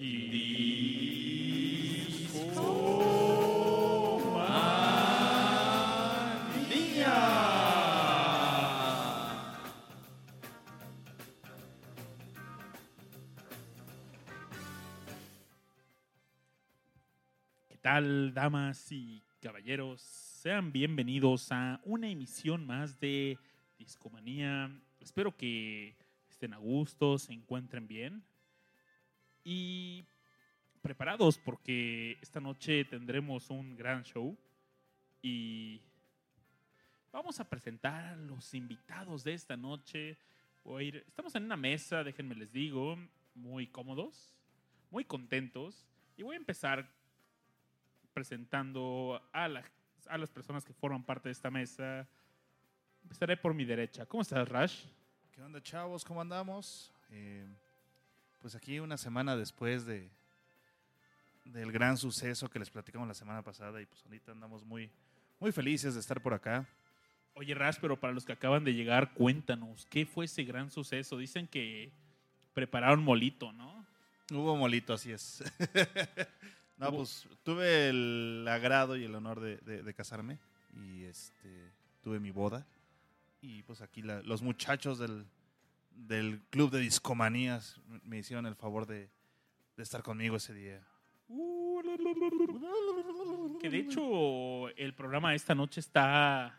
¿Qué tal, damas y caballeros? Sean bienvenidos a una emisión más de Discomanía. Espero que estén a gusto, se encuentren bien y preparados porque esta noche tendremos un gran show y vamos a presentar a los invitados de esta noche. Voy ir- estamos en una mesa, déjenme les digo, muy cómodos, muy contentos y voy a empezar presentando a, la- a las personas que forman parte de esta mesa. Empezaré por mi derecha. ¿Cómo estás, Rash? ¿Qué onda, chavos? ¿Cómo andamos? Eh, pues aquí una semana después de del gran suceso que les platicamos la semana pasada y pues ahorita andamos muy, muy felices de estar por acá. Oye, Rash, pero para los que acaban de llegar, cuéntanos, ¿qué fue ese gran suceso? Dicen que prepararon molito, ¿no? Hubo molito, así es. no, Hubo- pues tuve el agrado y el honor de, de- de casarme y este tuve mi boda y pues aquí la- los muchachos del, del club de discomanías me hicieron el favor de, de estar conmigo ese día. Que de hecho el programa de esta noche está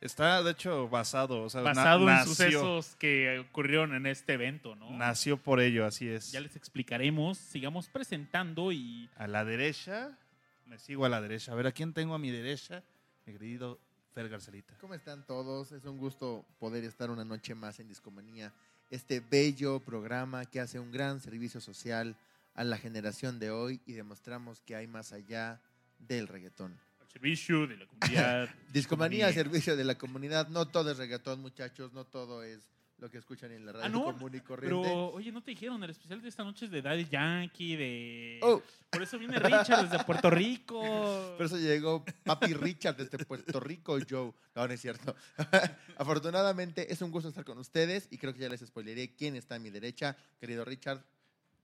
Está, de hecho, basado, o sea, na- basado en nació, sucesos que ocurrieron en este evento, ¿no? nació por ello, así es. Ya les explicaremos, sigamos presentando y A la derecha, me sigo a la derecha. A ver, ¿a quién tengo a mi derecha? Mi querido Fer Garcelita. ¿Cómo están todos? Es un gusto poder estar una noche más en Discomanía, este bello programa que hace un gran servicio social a la generación de hoy y demostramos que hay más allá del reggaetón. al servicio de la comunidad. Discomanía, servicio de la comunidad. No todo es reggaetón, muchachos, no todo es lo que escuchan en la radio Ah, no, común y corriente. Pero, oye, ¿no te dijeron? El especial de esta noche es de Daddy Yankee, de... Oh, Por eso viene Richard desde Puerto Rico. por eso llegó Papi Richard desde Puerto Rico, Joe. No, no es cierto. Afortunadamente, es un gusto estar con ustedes y creo que ya les spoileré quién está a mi derecha. Querido Richard,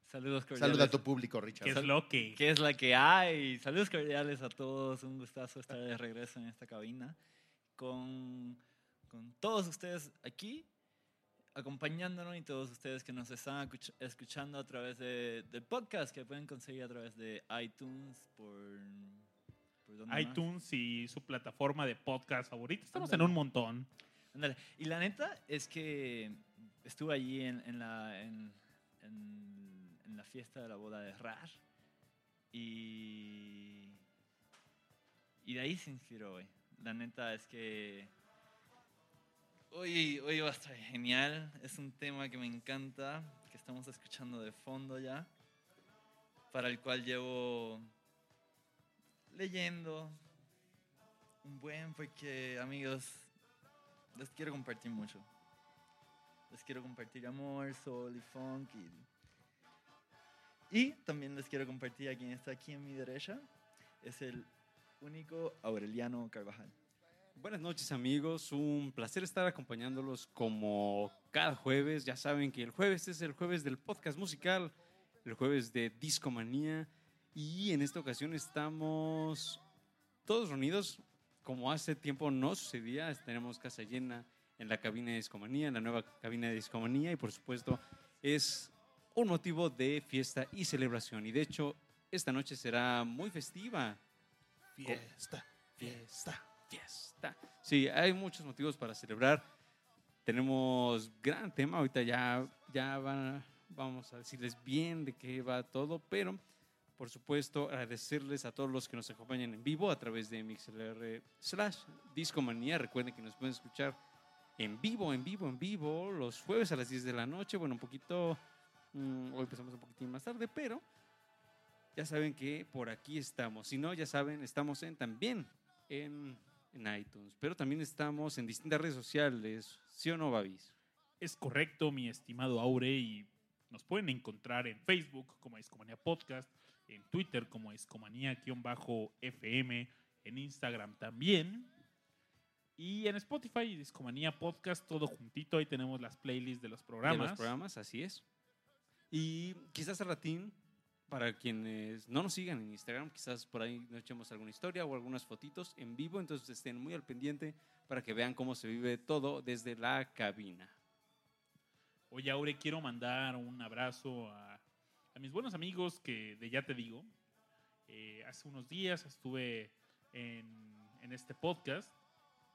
Saludos cordiales. saluda a tu público, Richard. ¿Qué es lo que? ¿Qué es la que hay? Saludos cordiales a todos. Un gustazo estar de regreso en esta cabina con, con todos ustedes aquí, acompañándonos y todos ustedes que nos están escuch- escuchando a través de, del podcast que pueden conseguir a través de iTunes por... ¿por dónde más? iTunes y su plataforma de podcast favorita. Estamos en un montón. Ándale. Y la neta es que estuve allí en, en la, en, en- en la fiesta de la boda de Rash y, y de ahí se inspiró hoy. La neta es que hoy, hoy va a estar genial. Es un tema que me encanta, que estamos escuchando de fondo ya, para el cual llevo leyendo un buen porque amigos les quiero compartir mucho. Les quiero compartir amor, soul y funk. Y, y también les quiero compartir a quien está aquí en mi derecha. Es el único Aureliano Carvajal. Buenas noches amigos, un placer estar acompañándolos como cada jueves. Ya saben que el jueves es el jueves del podcast musical, el jueves de Discomanía y en esta ocasión estamos todos reunidos como hace tiempo no sucedía. Tenemos casa llena en la cabina de Discomanía, en la nueva cabina de Discomanía y por supuesto es un motivo de fiesta y celebración y de hecho esta noche será muy festiva. Fiesta, fiesta. fiesta. Sí, hay muchos motivos para celebrar. Tenemos gran tema, ahorita ya, ya van- vamos a decirles bien de qué va todo, pero por supuesto agradecerles a todos los que nos acompañan en vivo a través de MixLR slash Discomanía. Recuerden que nos pueden escuchar en vivo, en vivo, en vivo, los jueves a las 10 de la noche. Bueno, un poquito, mm, hoy empezamos un poquitín más tarde, pero ya saben que por aquí estamos. Si no, ya saben, estamos en, también en, en iTunes, pero también estamos en distintas redes sociales, ¿sí o no, Babis? Es correcto, mi estimado Aure, y nos pueden encontrar en Facebook como Discomanía Podcast, en Twitter como Discomanía-FM, en Instagram también, y en Spotify, Discomanía Podcast, todo juntito. Ahí tenemos las playlists de los De programas. los programas, así es. Y quizás a ratín para quienes no nos sigan en Instagram, quizás por ahí nos echemos alguna historia o algunas fotitos en vivo, entonces estén muy al pendiente para que vean cómo se vive todo desde la cabina. Oye, Aure, quiero mandar un abrazo a, a mis buenos amigos que de Ya Te Digo. Eh, hace unos días estuve en, en este podcast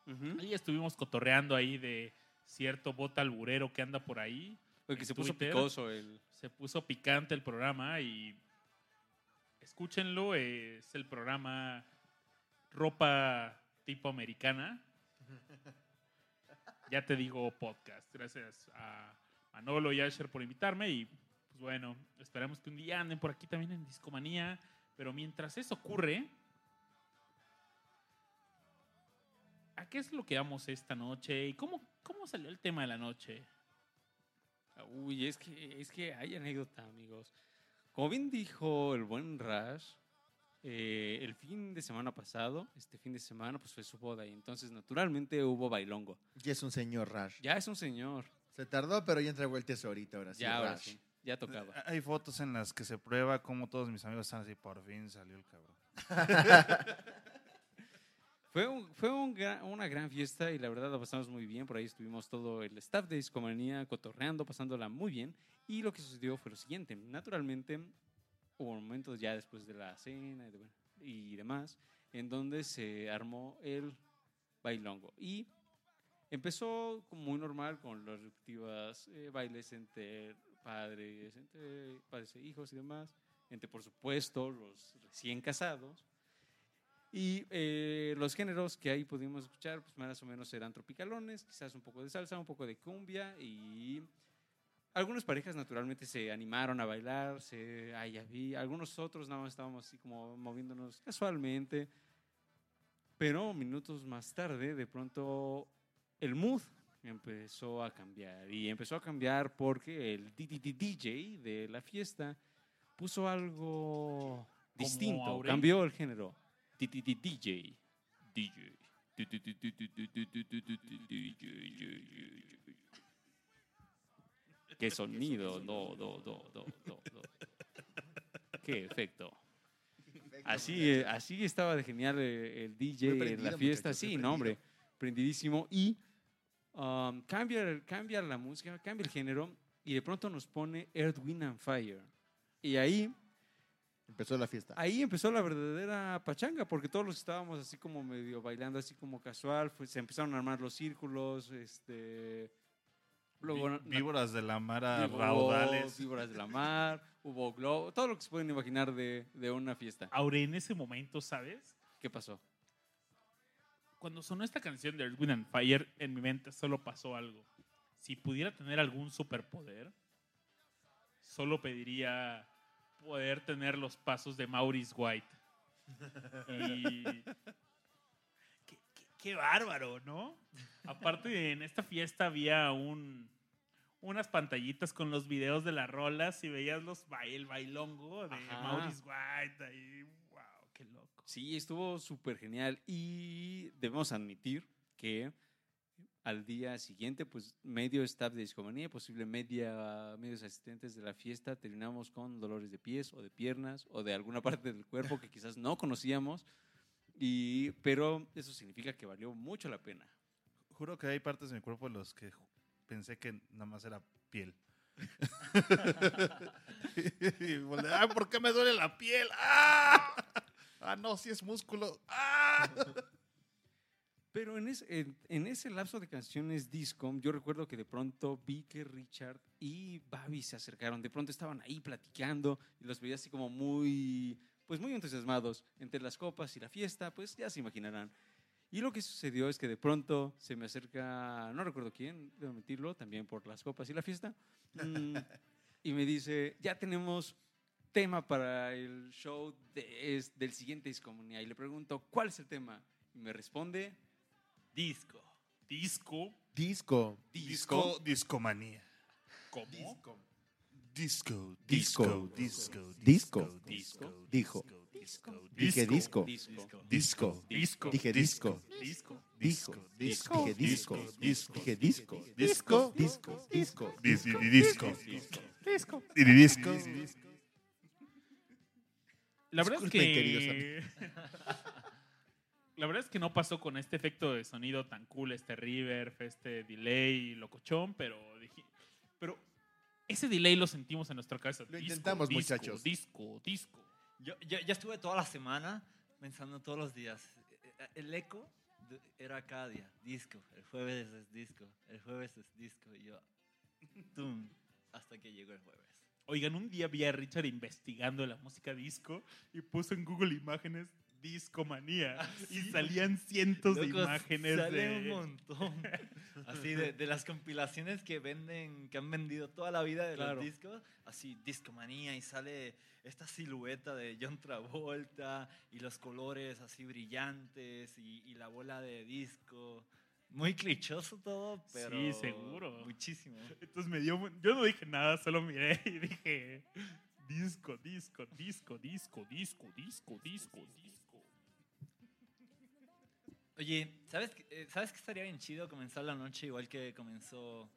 Ujú. y estuvimos cotorreando ahí de cierto bota alburero que anda por ahí. Porque se puso picoso el... Se puso picante el programa y escúchenlo. Es el programa Ropa Tipo Americana. Ya te digo podcast. Gracias a Manolo y Asher por invitarme y pues bueno, esperamos que un día anden por aquí también en Discomanía. Pero mientras eso ocurre, ¿a qué es lo que vamos esta noche? ¿Y cómo, cómo salió el tema de la noche? Uy, es que, es que hay anécdota, amigos. Como bien dijo el buen Rash, eh, el fin de semana pasado, este fin de semana, pues fue su boda y entonces naturalmente hubo bailongo. Ya es un señor Rash. Ya es un señor, Se tardó, pero ya entregó el tesorito ahora sí. ya ahora Rash. sí, ya tocaba. Hay fotos en las que se prueba cómo todos mis amigos están así, por fin salió el cabrón. Fue, un- fue gran- una gran fiesta y la verdad la pasamos muy bien. Por ahí estuvimos todo el staff de Discomanía cotorreando, pasándola muy bien. Y lo que sucedió fue lo siguiente. Naturalmente, hubo momentos ya después de la cena y demás, en donde se armó el bailongo. Y empezó como muy normal con los respectivos eh, bailes entre padres, entre padres e hijos y demás. Entre, por supuesto, los recién casados. Y eh, los géneros que ahí pudimos escuchar, pues más o menos eran tropicalones, quizás un poco de salsa, un poco de cumbia y algunas parejas naturalmente se animaron a bailar, se, ay, ya vi, algunos otros nada más estábamos así como moviéndonos casualmente, pero minutos más tarde de pronto el mood empezó a cambiar y empezó a cambiar porque el DJ de la fiesta puso algo distinto, cambió el género. DJ. DJ. Qué sonido, do, do, do, do, do, do. Qué efecto. Así, eh, así estaba de genial eh, el DJ en la fiesta. Sí, no, hombre, prendidísimo. Y um, cambia, cambia la música, cambia el género y de pronto nos pone Earth, Wind and Fire. Y ahí Empezó la fiesta. ahí empezó la verdadera pachanga, porque todos los estábamos así como medio bailando, así como casual, pues, se empezaron a armar los círculos, este... Luego, víboras de la mar a hubo raudales. Víboras de la mar, hubo globo, todo lo que se pueden imaginar de, de una fiesta. Aure, en ese momento, ¿sabes? ¿Qué pasó? Cuando sonó esta canción de Earth, Wind and Fire, en mi mente solo pasó algo. Si pudiera tener algún superpoder, solo pediría poder tener los pasos de Maurice White. Y... qué, qué- qué bárbaro, ¿no? Aparte, en esta fiesta había un, unas pantallitas con los videos de las rolas y veías los el bailongo de Ajá. Maurice White. Ahí, wow, qué loco. Sí, estuvo súper genial y debemos admitir que al día siguiente, pues medio staff de discomanía, posible media, medios asistentes de la fiesta, terminamos con dolores de pies o de piernas o de alguna parte del cuerpo que quizás no conocíamos, y, pero eso significa que valió mucho la pena. Juro que hay partes de mi cuerpo en los que pensé que nada más era piel. y volteé, "Ah, ¿por qué me duele la piel? ¡Ah! Ah, no, sí es músculo. ¡Ah! Pero en ese, en, en ese lapso de canciones disco, yo recuerdo que de pronto vi que Richard y Babi se acercaron. De pronto estaban ahí platicando y los veía así como muy, pues muy entusiasmados entre las copas y la fiesta, pues ya se imaginarán. Y lo que sucedió es que de pronto se me acerca, no recuerdo quién, debo mentirlo, también por las copas y la fiesta, mm, y me dice, ya tenemos tema para el show de- es- del siguiente Discomunidad. Y le pregunto, ¿cuál es el tema? Y me responde, Disco. Disco. Disco. Disco, discomanía. ¿Cómo? Disco, Disco. disco, disco, Disco. disco, Dijo. disco, Dije disco. disco. Disco. Disco. Dije disco. Disco. Disco. disco, Dije disco. disco, Dije disco. disco, Disco. Disco. dis- di- disco, Disco. di- di- disco. La verdad es que. La verdad es que no pasó con este efecto de sonido tan cool, este reverb, este delay locochón, pero dije. Pero ese delay lo sentimos en nuestra cabeza. Lo Disco, intentamos, disco, muchachos. Disco, disco. Yo, yo, yo estuve toda la semana pensando todos los días. eh, El eco era cada día. Disco. El jueves es disco. El jueves es disco. Y yo. tum, hasta que llegó el jueves. Oigan, un día vi a Richard investigando la música disco y puso en Google Imágenes Discomanía y salían cientos de imágenes sale de... un montón. Así de, de las compilaciones que venden, que han vendido toda la vida de Claro. los discos, así discomanía y sale esta silueta de John Travolta y los colores así brillantes y, y la bola de disco. Muy clichoso todo, pero Sí, seguro. muchísimo. Entonces me dio... Yo no dije nada, solo miré y dije... Disco, disco, disco, disco, disco, disco, disco, disco. Oye, ¿sabes, eh, ¿sabes que estaría bien chido comenzar la noche igual que comenzó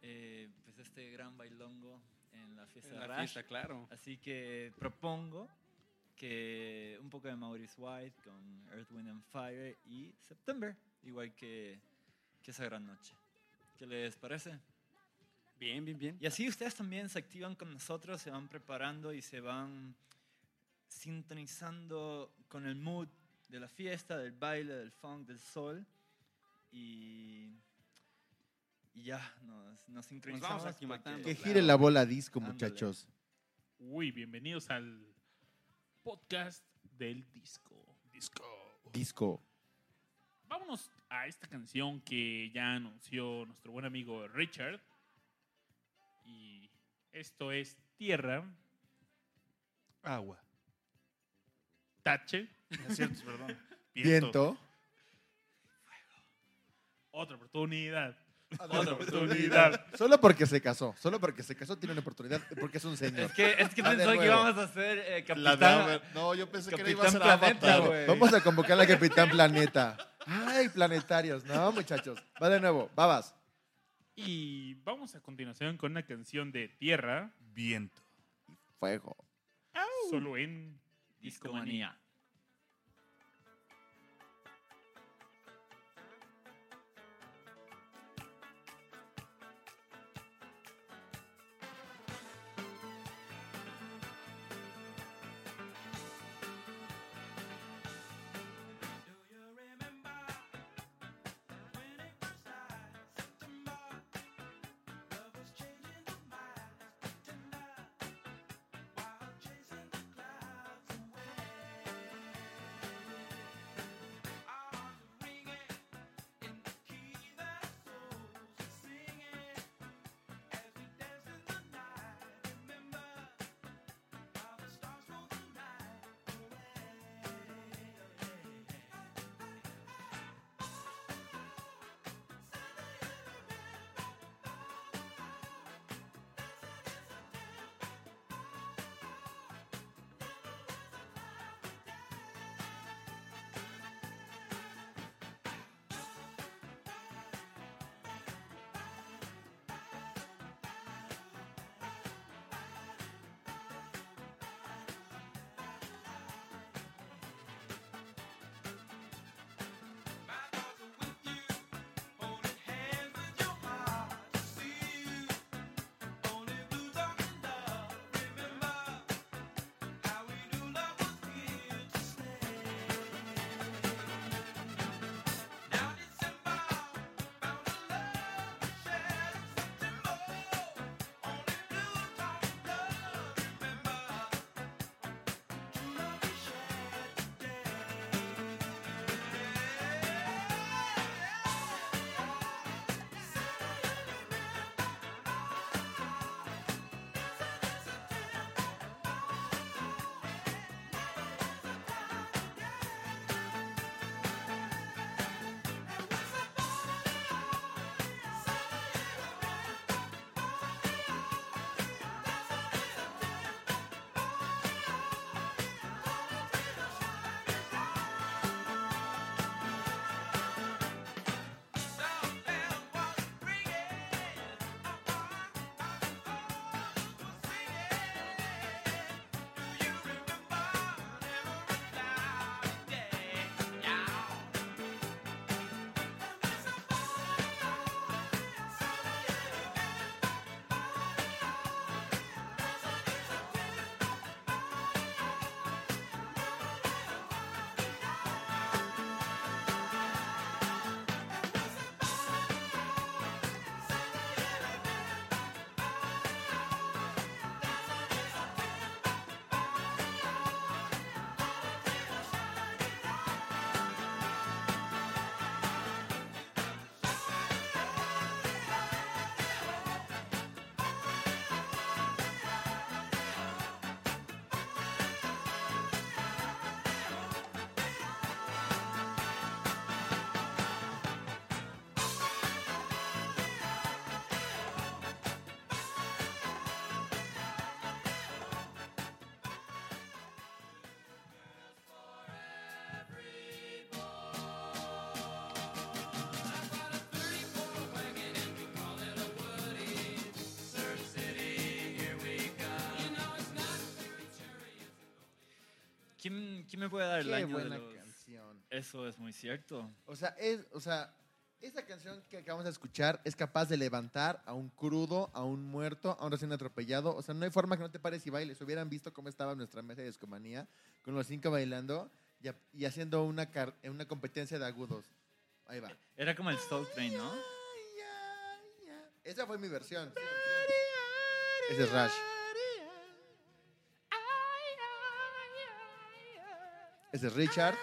eh, pues este gran bailongo en la fiesta En de la Rush? fiesta, claro. Así que propongo que un poco de Maurice White con Earth, Wind and Fire y September, igual que, que esa gran noche. ¿Qué les parece? Bien, bien, bien. Y así ustedes también se activan con nosotros, se van preparando y se van sintonizando con el mood de la fiesta, del baile, del funk, del sol. Y, y ya, nos, nos sincronizamos. aclimatando. porque- Que gire la bola disco, muchachos. Uy, bienvenidos al podcast del disco. Disco. Disco. Vámonos a esta canción que ya anunció nuestro buen amigo Richard. Y esto es Tierra, Agua. Tache, Es cierto, perdón. Viento. otra oportunidad. Otra oportunidad. Solo porque se casó. Solo porque se casó tiene una oportunidad. Porque es un señor. Es que, es que pensó que nuevo. íbamos a hacer eh, La de Capitán. Avatar. No, yo pensé que Capitán iba a ser Planeta, Avatar. güey. Vamos a convocar al Capitán Planeta. Ay, planetarios. No, muchachos. Va de nuevo. Babas. Y vamos a continuación con una canción de Tierra, Viento. Fuego. solo en Discomanía. ¿Quién me puede dar el Qué año de buena los- canción. Eso es muy cierto. O sea, es, o sea, esa canción que acabamos de escuchar es capaz de levantar a un crudo, a un muerto, a un recién atropellado. O sea, no hay forma que no te pares y bailes. Hubieran visto cómo estaba nuestra mesa de escomanía con los cinco bailando y, a- y haciendo una, car- una competencia de agudos. Ahí va. Era como el Soul Train, ¿no? Esa fue mi versión. Ese es Rush. Es Richard.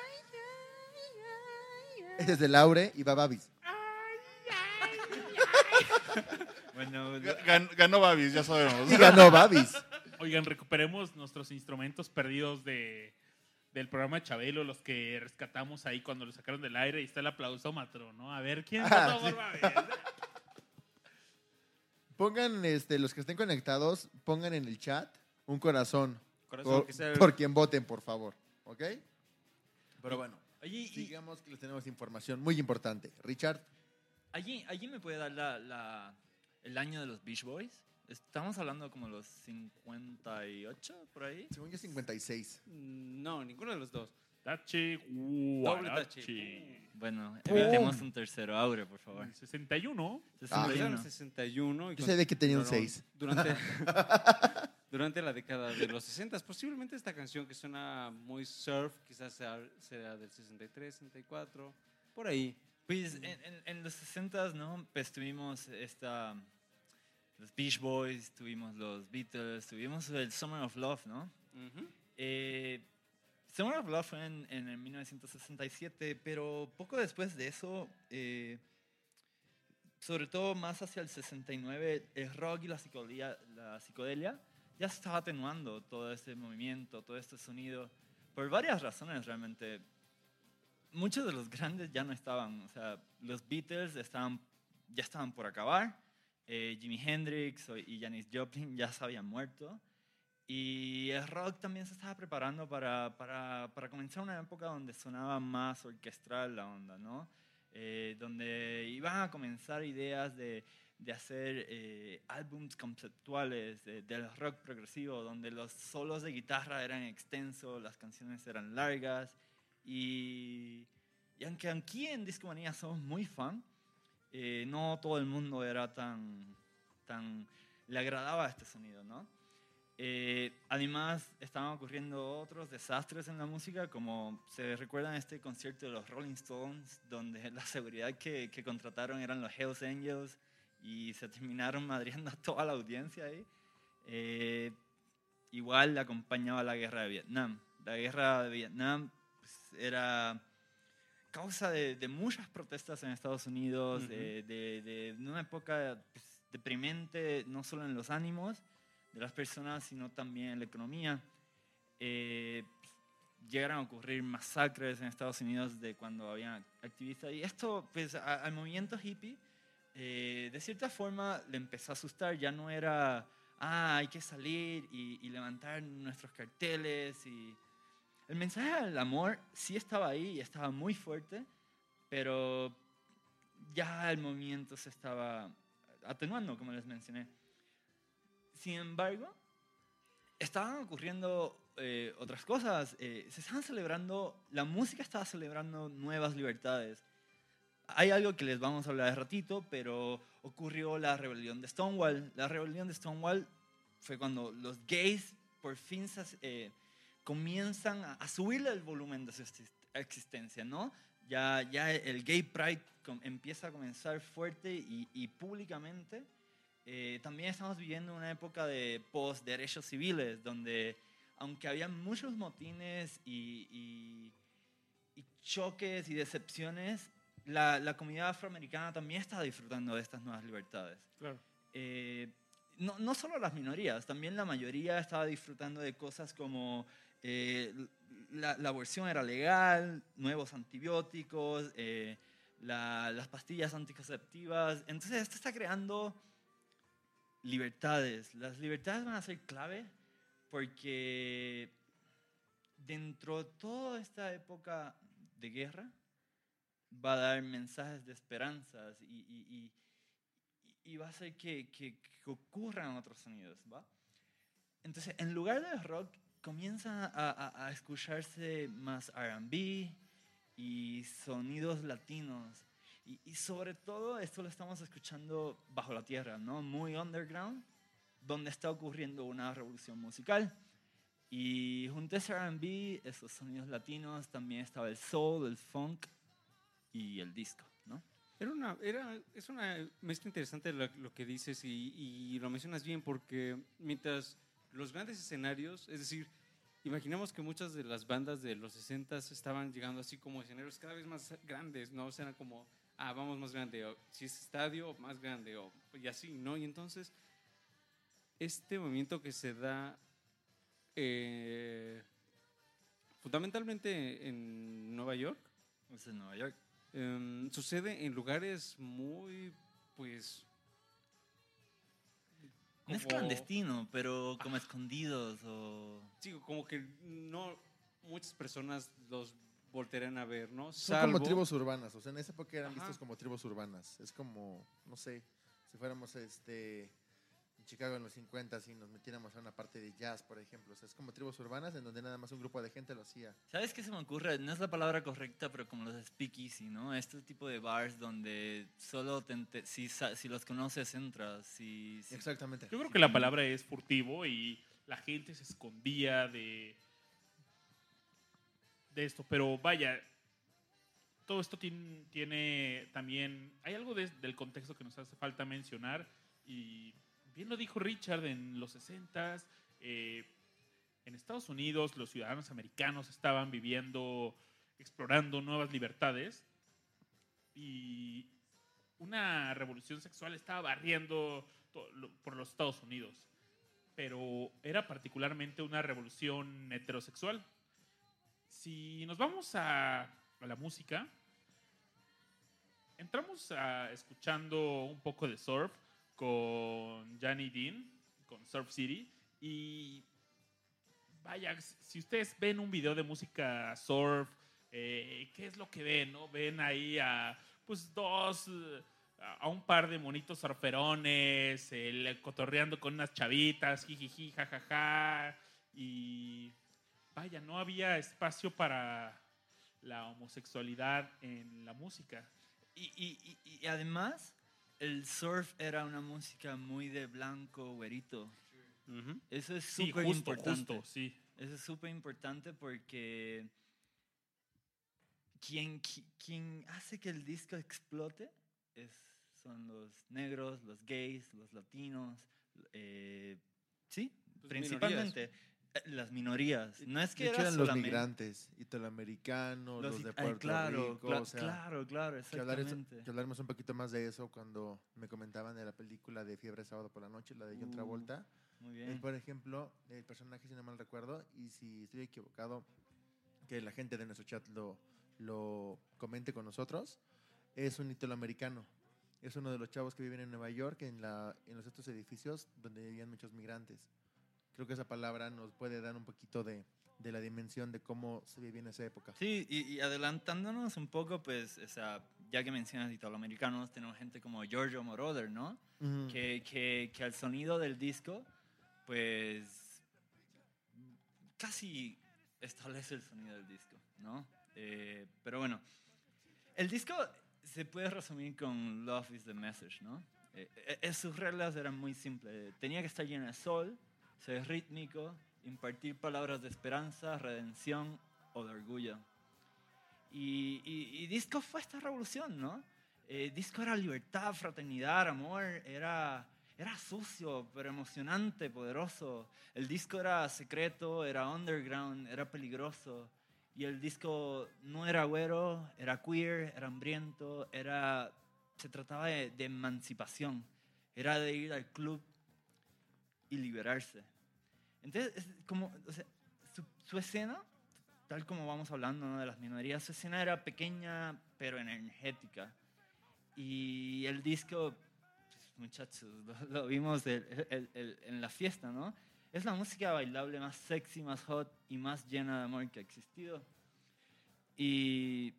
Ese es de Laure y va Babis. Bueno, Ga- gan- ganó Babis, ya sabemos. Y ganó Babis. Oigan, recuperemos nuestros instrumentos perdidos de, del programa de Chabelo, los que rescatamos ahí cuando lo sacaron del aire y está el aplausómetro, ¿no? A ver, ¿quién Ah, por sí. Babis? Pongan, este, los que estén conectados, pongan en el chat un corazón Corazón, por, que sea- por quien voten, por favor. ¿Ok? Pero bueno, y- digamos que les tenemos información muy importante. Richard, ¿Allí, allí me puede dar la, la- el año de los Beach Boys? Estamos hablando como los 58, por ahí. según yo 56. Mm, No, ninguno de los dos. Doble tache. guarache. Bueno, evitemos un tercero, Aure, por favor. El 61. Ah, Empezaron 61. en 61. y Yo sabía que tenía un continuaron 6. Durante, durante la década de los 60. Posiblemente esta canción que suena muy surf, quizás sea, sea del 63, 64, por ahí. Pues en, en- en los 60 ¿no? Pues tuvimos esta, los Beach Boys, tuvimos los Beatles, tuvimos el Summer of Love, ¿no? Ujú. Eh, Summer of Love fue en, en el 1967, pero poco después de eso, eh, sobre todo más hacia el 69, el rock y la psicodelia, la psicodelia ya se estaba atenuando todo este movimiento, todo este sonido, por varias razones realmente. Muchos de los grandes ya no estaban, o sea, los Beatles estaban, ya estaban por acabar, eh, Jimi Hendrix y Janis Joplin ya se habían muerto. Y el rock también se estaba preparando para, para, para comenzar una época donde sonaba más orquestral la onda, ¿no? Eh, donde iban a comenzar ideas de, de hacer eh, álbums conceptuales de- del rock progresivo, donde los solos de guitarra eran extensos, las canciones eran largas. Y, y aunque aquí en Discomanía somos muy fan, eh, no todo el mundo era tan, tan, le agradaba este sonido, ¿no? Eh, además, estaban ocurriendo otros desastres en la música, como se recuerdan este concierto de los Rolling Stones, donde la seguridad que, que contrataron eran los Hells Angels y se terminaron madriando a toda la audiencia ahí. Eh, igual le acompañaba la guerra de Vietnam. La guerra de Vietnam pues, era causa de, de muchas protestas en Estados Unidos, Ujú. de, de- de una época pues, deprimente, no solo en los ánimos de las personas, sino también en la economía. Eh, llegaron a ocurrir masacres en Estados Unidos de cuando había activistas. Y esto, pues, a- al movimiento hippie, eh, de cierta forma le empezó a asustar. Ya no era, ah, hay que salir y, levantar nuestros carteles. Y... El mensaje del amor sí estaba ahí y estaba muy fuerte, pero ya el movimiento se estaba atenuando, como les mencioné. Sin embargo, estaban ocurriendo eh, otras cosas. eh, se estaban celebrando, la música estaba celebrando nuevas libertades. Hay algo que les vamos a hablar de ratito, pero ocurrió la rebelión de Stonewall. La rebelión de Stonewall fue cuando los gays por fin eh, comienzan a, a el volumen de su exist- existencia, ¿no? Ya, ya el gay pride empieza a comenzar fuerte y, y públicamente. Eh, también estamos viviendo una época de post-derechos civiles, donde aunque había muchos motines y, y- y choques y decepciones, la, la comunidad afroamericana también está disfrutando de estas nuevas libertades. Claro. Eh, no, no solo las minorías, también la mayoría estaba disfrutando de cosas como eh, la, la aborción era legal, nuevos antibióticos, eh, la- las pastillas anticonceptivas. Entonces esto está creando libertades. Las libertades van a ser clave porque dentro de toda esta época de guerra va a dar mensajes de esperanzas y, y- y- y va a hacer que, que- que ocurran otros sonidos, ¿va? Entonces, en lugar del rock, comienza a, a- a escucharse más RB y sonidos latinos. Y sobre todo esto lo estamos escuchando bajo la tierra, ¿no? Muy underground, donde está ocurriendo una revolución musical. Y junto a ese R&B, esos sonidos latinos, también estaba el soul, el funk y el disco, ¿no? Era una, era, es una mezcla interesante lo, lo que dices y, y lo mencionas bien porque mientras los grandes escenarios, es decir, imaginamos que muchas de las bandas de los 60 estaban llegando así como escenarios cada vez más grandes, ¿no? O sea, eran como, ah, vamos más grande, o si es estadio, más grande, o, y así, ¿no? Y entonces, este movimiento que se da eh, fundamentalmente en Nueva York, Es en Nueva York. Em, sucede en lugares muy, pues... No es clandestino, pero como escondidos o... Sí, como que no muchas personas los voltearán a ver, ¿no? Son como tribus urbanas, o sea, en esa época eran Ajá. vistos como tribus urbanas. Es como, no sé, si fuéramos este en Chicago en los 50 y nos metiéramos a una parte de jazz, por ejemplo. O sea, es como tribus urbanas en donde nada más un grupo de gente lo hacía. ¿Sabes qué se me ocurre? No es la palabra correcta, pero como los speakeasy, ¿no? Este tipo de bars donde solo te ente- si, sa- si los conoces entras. Si, si- Exactamente. Yo creo que la palabra es furtivo y la gente se escondía de, de esto. Pero vaya, todo esto tiene, tiene también... Hay algo de- del contexto que nos hace falta mencionar y bien lo dijo Richard en los 60s. eh, en Estados Unidos los ciudadanos americanos estaban viviendo, explorando nuevas libertades y una revolución sexual estaba barriendo por los Estados Unidos, pero era particularmente una revolución heterosexual. Si nos vamos a, a la música, entramos a, escuchando un poco de surf con Johnny Dean, con Surf City, y vaya, si ustedes ven un video de música surf, eh, ¿qué es lo que ven? No? Ven ahí a pues dos, eh, a- un par de monitos surferones, el, cotorreando con unas chavitas, jijiji, jajaja, y vaya, no había espacio para la homosexualidad en la música. Y, y- y- y además, el surf era una música muy de blanco, güerito. Eso es Sí, súper justo, importante. justo, sí. Eso es súper importante porque quien, qui- quien hace que el disco explote es, son los negros, los gays, los latinos, eh, sí, Pues principalmente las minorías. No es que hecho, era eran los migrantes, italoamericanos, los, los de it- ay, Puerto claro, Rico, cla- o sea, claro, claro, exactamente. que hablaremos un poquito más de eso cuando me comentaban de la película de Fiebre Sábado por la Noche, la de John Uh, Travolta. Muy bien. por ejemplo, el personaje, si no mal recuerdo, y si estoy equivocado, que la gente de nuestro chat lo, lo comente con nosotros, es un italoamericano. Es uno de los chavos que viven en Nueva York, en, la, en los estos edificios donde vivían muchos migrantes. Creo que esa palabra nos puede dar un poquito de, de la dimensión de cómo se vivía en esa época. Sí, y, y adelantándonos un poco, pues, o sea, ya que mencionas italoamericanos, tenemos gente como Giorgio Moroder, ¿no? Ujú. que, que, que al sonido del disco, pues casi establece el sonido del disco, ¿no? Eh, pero bueno, el disco se puede resumir con Love is the Message, ¿no? Eh, eh, sus reglas eran muy simples. Tenía que estar lleno de sol, ser rítmico, impartir palabras de esperanza, redención o de orgullo. Y, y- y disco fue esta revolución, ¿no? Eh, disco era libertad, fraternidad, amor, era, era sucio, pero emocionante, poderoso. El disco era secreto, era underground, era peligroso. Y el disco no era güero, era queer, era hambriento, era, se trataba de, de emancipación. Era de ir al club y liberarse. Entonces, es como, o sea, su, su escena, tal como vamos hablando ¿no? de las minorías, su escena era pequeña pero energética. Y el disco, pues, muchachos, lo, lo vimos el- el- el- en la fiesta, ¿no? Es la música bailable más sexy, más hot y más llena de amor que ha existido. Y,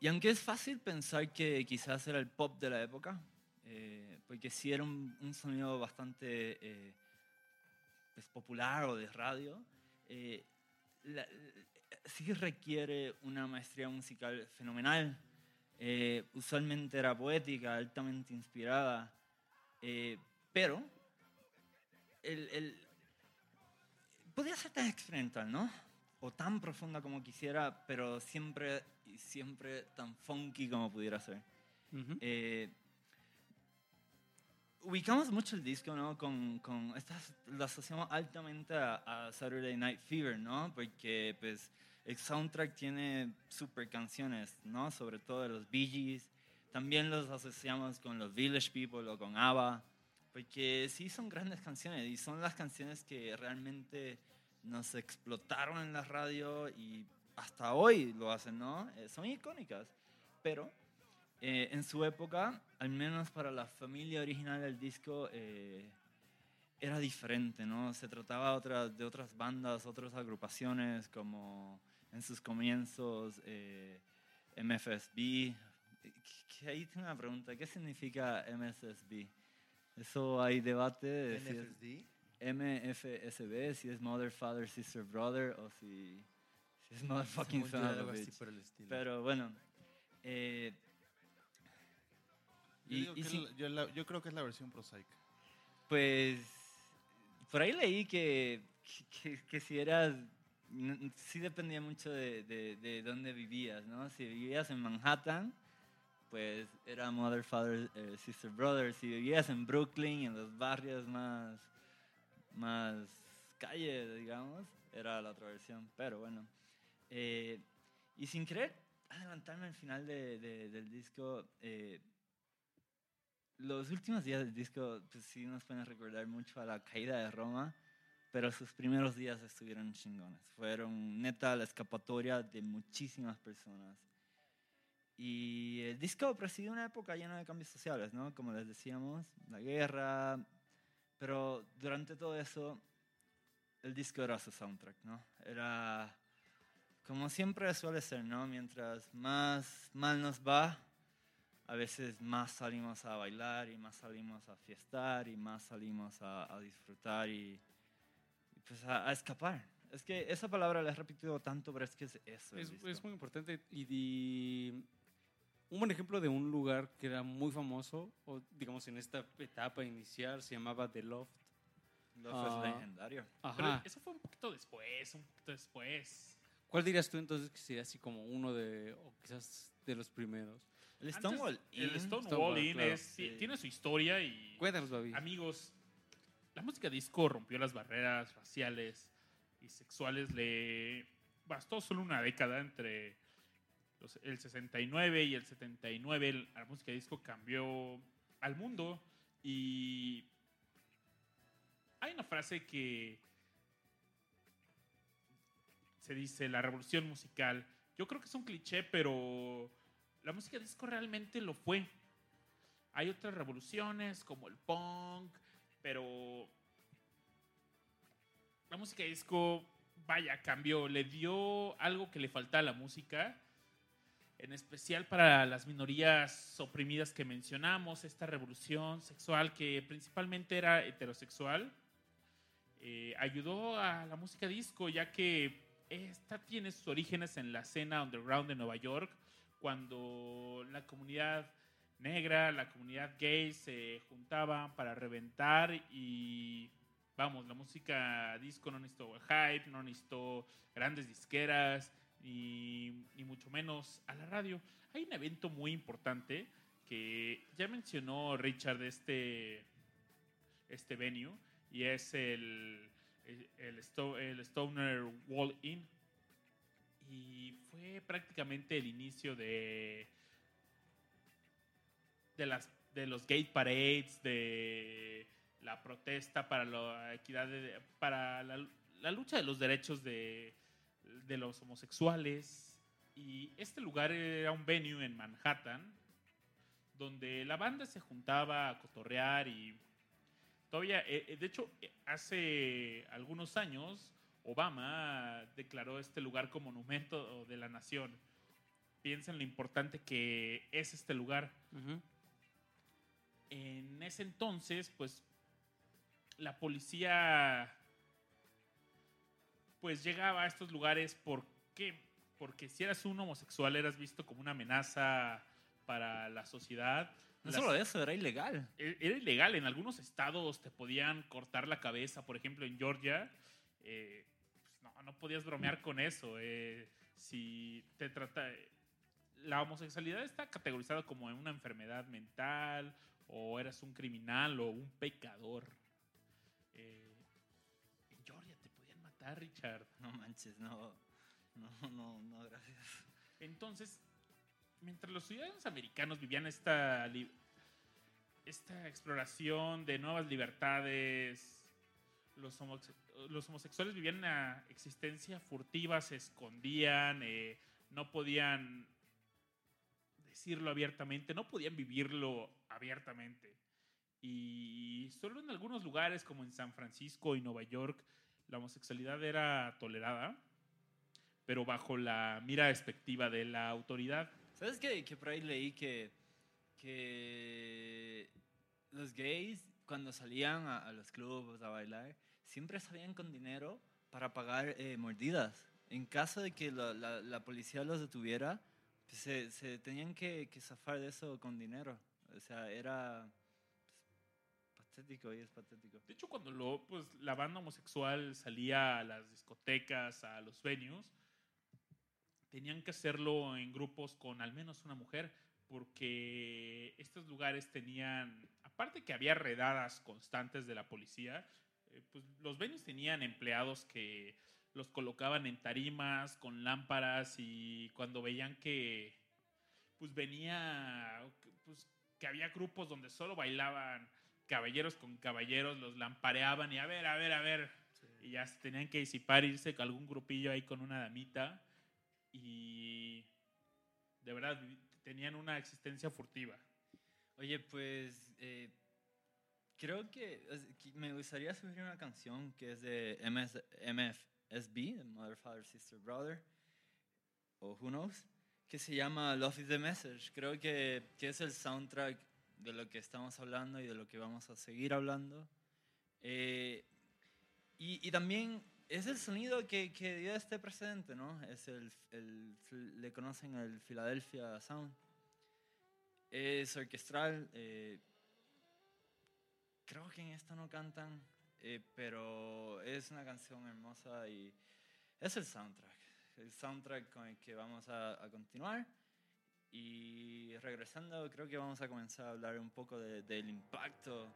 y aunque es fácil pensar que quizás era el pop de la época, eh, porque sí era un, un sonido bastante eh, pues, popular o de radio, eh, la- sí requiere una maestría musical fenomenal. Eh, usualmente era poética, altamente inspirada, eh, pero el, el- podía ser tan experimental, ¿no? O tan profunda como quisiera, pero siempre y siempre tan funky como pudiera ser. Ujú. Eh, ubicamos mucho el disco, ¿no? Con, con estas, lo asociamos altamente a, a Saturday Night Fever, ¿no? Porque, pues, el soundtrack tiene super canciones, ¿no? Sobre todo de los Bee Gees. También los asociamos con los Village People o con ABBA. Porque sí son grandes canciones y son las canciones que realmente nos explotaron en la radio y hasta hoy lo hacen, ¿no? Eh, son icónicas. Pero eh, en su época, al menos para la familia original del disco, eh, era diferente, ¿no? Se trataba otra- de otras bandas, otras agrupaciones, como en sus comienzos eh, MFSB. Que ahí tengo una pregunta, ¿qué significa MSSB? Eso hay debate de si es NFSD. MFSB, si es Mother, Father, Sister, Brother, o si, si es Motherfucking Son. Pero bueno. eh, Yo, y- digo y que sí, es la- yo, la- yo creo que es la versión prosaica. pues por ahí leí que, que, que si eras, sí dependía mucho de, de, de dónde vivías, ¿no? Si vivías en Manhattan, pues era Mother, Father, eh, Sister, Brother. Si vivías en Brooklyn, en los barrios más, más calle, digamos, era la otra versión. Pero bueno. Eh, y sin querer adelantarme al final de- de- del disco, eh, los últimos días del disco pues, sí nos pueden recordar mucho a la caída de Roma, pero sus primeros días estuvieron chingones. Fueron neta la escapatoria de muchísimas personas. Y el disco presidió una época llena de cambios sociales, ¿no? Como les decíamos, la guerra, pero durante todo eso el disco era su soundtrack, ¿no? Era como siempre suele ser, ¿no? Mientras más mal nos va, a veces más salimos a bailar y más salimos a fiestar y más salimos a, a disfrutar y, y pues a, a escapar. Es que esa palabra la he repetido tanto, pero es que es eso. Es, es muy importante. Y di- un buen ejemplo de un lugar que era muy famoso, o digamos en esta etapa inicial, se llamaba The Loft. Love Ah. es legendario. Pero Ajá. eso fue un poquito después, un poquito después. ¿Cuál dirías tú entonces que sería así como uno de, o quizás de los primeros? El Stonewall El Inn, Stonewall Stonewall, Inn claro. es- sí, Sí. tiene su historia y... Cuéntanos, Babi. Amigos, la música disco rompió las barreras raciales y sexuales. Le bastó solo una década entre los- el 69 y el 79. el- La música disco cambió al mundo y hay una frase que se dice la revolución musical. Yo creo que es un cliché, pero la música disco realmente lo fue. Hay otras revoluciones como el punk, pero la música disco, vaya, cambió, le dio algo que le faltaba a la música, en especial para las minorías oprimidas que mencionamos, esta revolución sexual que principalmente era heterosexual, eh, ayudó a la música disco, ya que esta tiene sus orígenes en la escena underground de Nueva York, cuando la comunidad negra, la comunidad gay se juntaban para reventar y vamos, la música disco no necesitó hype, no necesitó grandes disqueras, ni, ni mucho menos a la radio. Hay un evento muy importante que ya mencionó Richard este, este venue y es el, el, el el Stoner Wall Inn. Y fue prácticamente el inicio de, de, las, de los gay parades, de la protesta para la equidad, para la lucha de los derechos de, de los homosexuales. Y este lugar era un venue en Manhattan, donde la banda se juntaba a cotorrear y todavía, eh, eh, de hecho, eh, hace algunos años Obama declaró este lugar como monumento de la nación. Piensa en lo importante que es este lugar Ujú. en ese entonces, pues la policía pues llegaba a estos lugares, ¿por qué? Porque si eras un homosexual eras visto como una amenaza para la sociedad. No Las- solo eso, era ilegal. e- era ilegal. En algunos estados te podían cortar la cabeza. Por ejemplo, en Georgia, eh, no, no podías bromear con eso. eh, si te trata. La homosexualidad está categorizada como una enfermedad mental, o eras un criminal o un pecador. Eh, en Georgia te podían matar, Richard. No manches, no. No, no, no, gracias. Entonces, mientras los ciudadanos americanos vivían esta, esta exploración de nuevas libertades, los, homoxe- los homosexuales vivían una existencia furtiva, se escondían, eh, no podían decirlo abiertamente, no podían vivirlo abiertamente. Y solo en algunos lugares, como en San Francisco y Nueva York, la homosexualidad era tolerada, pero bajo la mira despectiva de la autoridad. ¿Sabes qué? Que por ahí leí que, que los gays, cuando salían a, a los clubes a bailar, siempre salían con dinero para pagar eh, mordidas. En caso de que la, la- la policía los detuviera, pues, se, se tenían que, que zafar de eso con dinero. O sea, era pues, patético y es patético. De hecho, cuando lo, pues, la banda homosexual salía a las discotecas, a los venues, tenían que hacerlo en grupos con al menos una mujer, porque estos lugares tenían, aparte que había redadas constantes de la policía, eh, pues los venues tenían empleados que los colocaban en tarimas con lámparas y cuando veían que pues venía pues que había grupos donde solo bailaban caballeros con caballeros, los lampareaban y a ver, a ver, a ver. Y ya se tenían que disipar, irse con algún grupillo ahí con una damita. Y de verdad tenían una existencia furtiva. Oye, pues eh, creo que me gustaría subir una canción que es de MS, MFSB, Mother, Father, Sister, Brother, o Who Knows, que se llama Love is the Message. Creo que, que es el soundtrack de lo que estamos hablando y de lo que vamos a seguir hablando. Eh, y, y también es el sonido que, que dio este precedente, ¿no? Es el, el- le conocen el Philadelphia Sound. Es orquestral. eh, creo que en esta no cantan, eh, pero es una canción hermosa y es el soundtrack. El soundtrack con el que vamos a, a continuar. Y regresando, creo que vamos a comenzar a hablar un poco de- del impacto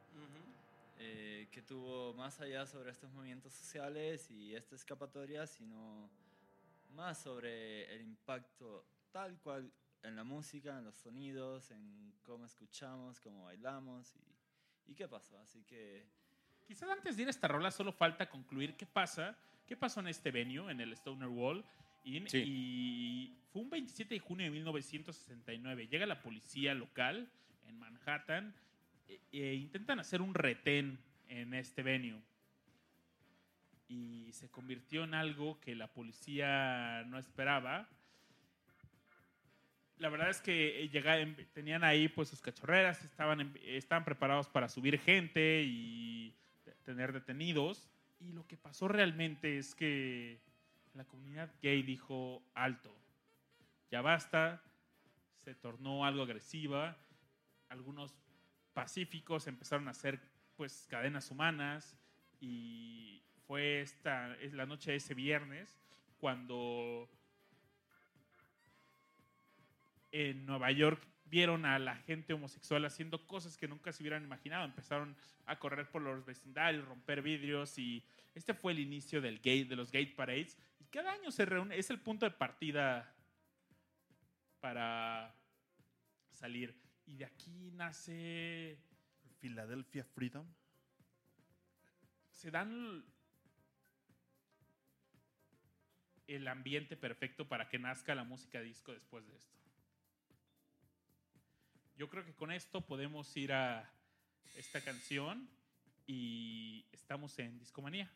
eh, que tuvo más allá sobre estos movimientos sociales y esta escapatoria, sino más sobre el impacto tal cual en la música, en los sonidos, en cómo escuchamos, cómo bailamos y, y qué pasó. Así que Quizás antes de ir a esta rola solo falta concluir qué pasa, qué pasó en este venue, en el Stoner Wall. Y, Sí. y fue un 27 de junio de 1969. Llega la policía local en Manhattan e, e intentan hacer un retén en este venue. Y se convirtió en algo que la policía no esperaba. La verdad es que eh, llegaban- tenían ahí pues sus cachorreras, estaban, estaban preparados para subir gente y tener detenidos. Y lo que pasó realmente es que la comunidad gay dijo alto, ya basta, se tornó algo agresiva, algunos pacíficos empezaron a hacer pues cadenas humanas y fue esta es la noche de ese viernes cuando en Nueva York vieron a la gente homosexual haciendo cosas que nunca se hubieran imaginado. Empezaron a correr por los vecindarios, romper vidrios y este fue el inicio del gay, de los gate parades. Y cada año se reúne, es el punto de partida para salir. Y de aquí nace, Philadelphia Freedom. se dan el ambiente perfecto para que nazca la música disco después de esto. Yo creo que con esto podemos ir a esta canción y estamos en Discomanía.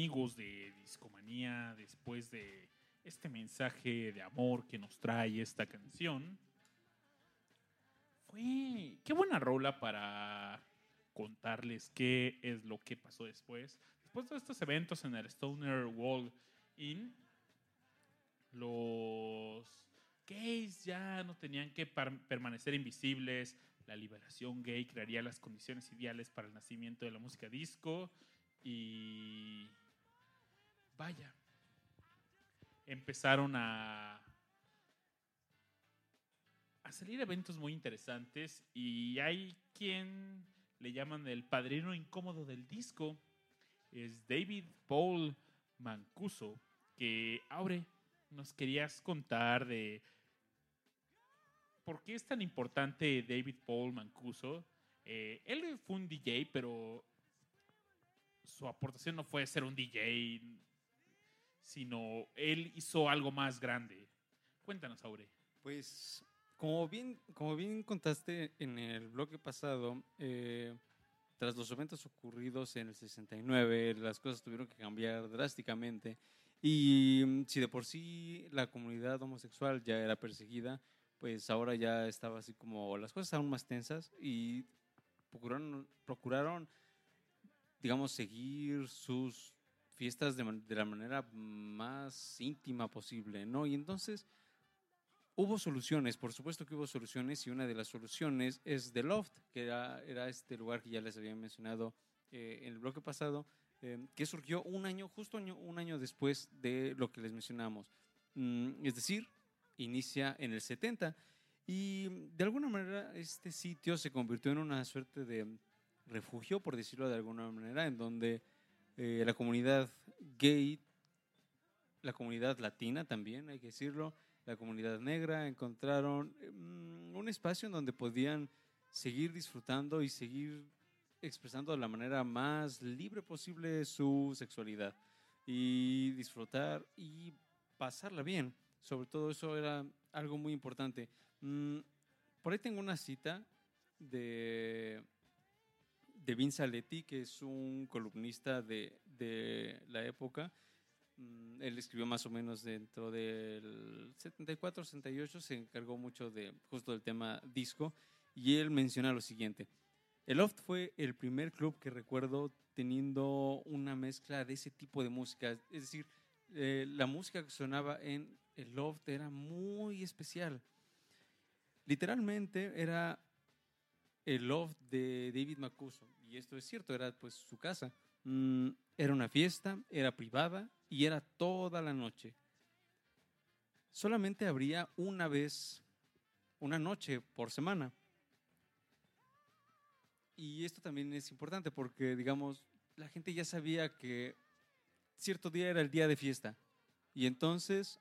Amigos de Discomanía, después de este mensaje de amor que nos trae esta canción, fue qué buena rola para contarles qué es lo que pasó después. Después de estos eventos en el Stoner Wall Inn, los gays ya no tenían que permanecer invisibles. La liberación gay crearía las condiciones ideales para el nacimiento de la música disco. Y vaya, empezaron a, a salir eventos muy interesantes y hay quien le llaman el padrino incómodo del disco. Es David Paul Mancuso, que Aure, nos querías contar de por qué es tan importante David Paul Mancuso. Eh, él fue un DJ, pero su aportación no fue ser un DJ, sino él hizo algo más grande. Cuéntanos, Aure. Pues, como bien, como bien contaste en el bloque pasado, eh, tras los eventos ocurridos en el 69, las cosas tuvieron que cambiar drásticamente. Y mm, si de por sí la comunidad homosexual ya era perseguida, pues ahora ya estaba así como las cosas aún más tensas y procuraron, procuraron digamos, seguir sus fiestas de, de la manera más íntima posible, ¿no? Y entonces hubo soluciones, por supuesto que hubo soluciones, y una de las soluciones es The Loft, que era, era este lugar que ya les había mencionado eh, en el bloque pasado, eh, que surgió un año, justo año- un año después de lo que les mencionamos. Mm, es decir, inicia en el 70. Y de alguna manera este sitio se convirtió en una suerte de refugio, por decirlo de alguna manera, en donde eh, la comunidad gay, la comunidad latina también, hay que decirlo, la comunidad negra, encontraron mm, un espacio en donde podían seguir disfrutando y seguir expresando de la manera más libre posible su sexualidad y disfrutar y pasarla bien. Sobre todo eso era algo muy importante. Mm, por ahí tengo una cita de, de Vince Aletti, que es un columnista de, de la época. Mm, Él escribió más o menos dentro del 74, 68, se encargó mucho de justo del tema disco y él menciona lo siguiente. El Loft fue el primer club que recuerdo teniendo una mezcla de ese tipo de música. Es decir, eh, la música que sonaba en el Loft era muy especial. Literalmente era el Loft de David Macuso. Y esto es cierto, era pues su casa. Mm, era una fiesta, era privada y era toda la noche. Solamente habría una vez, una noche por semana. Y esto también es importante porque, digamos, la gente ya sabía que cierto día era el día de fiesta. Y entonces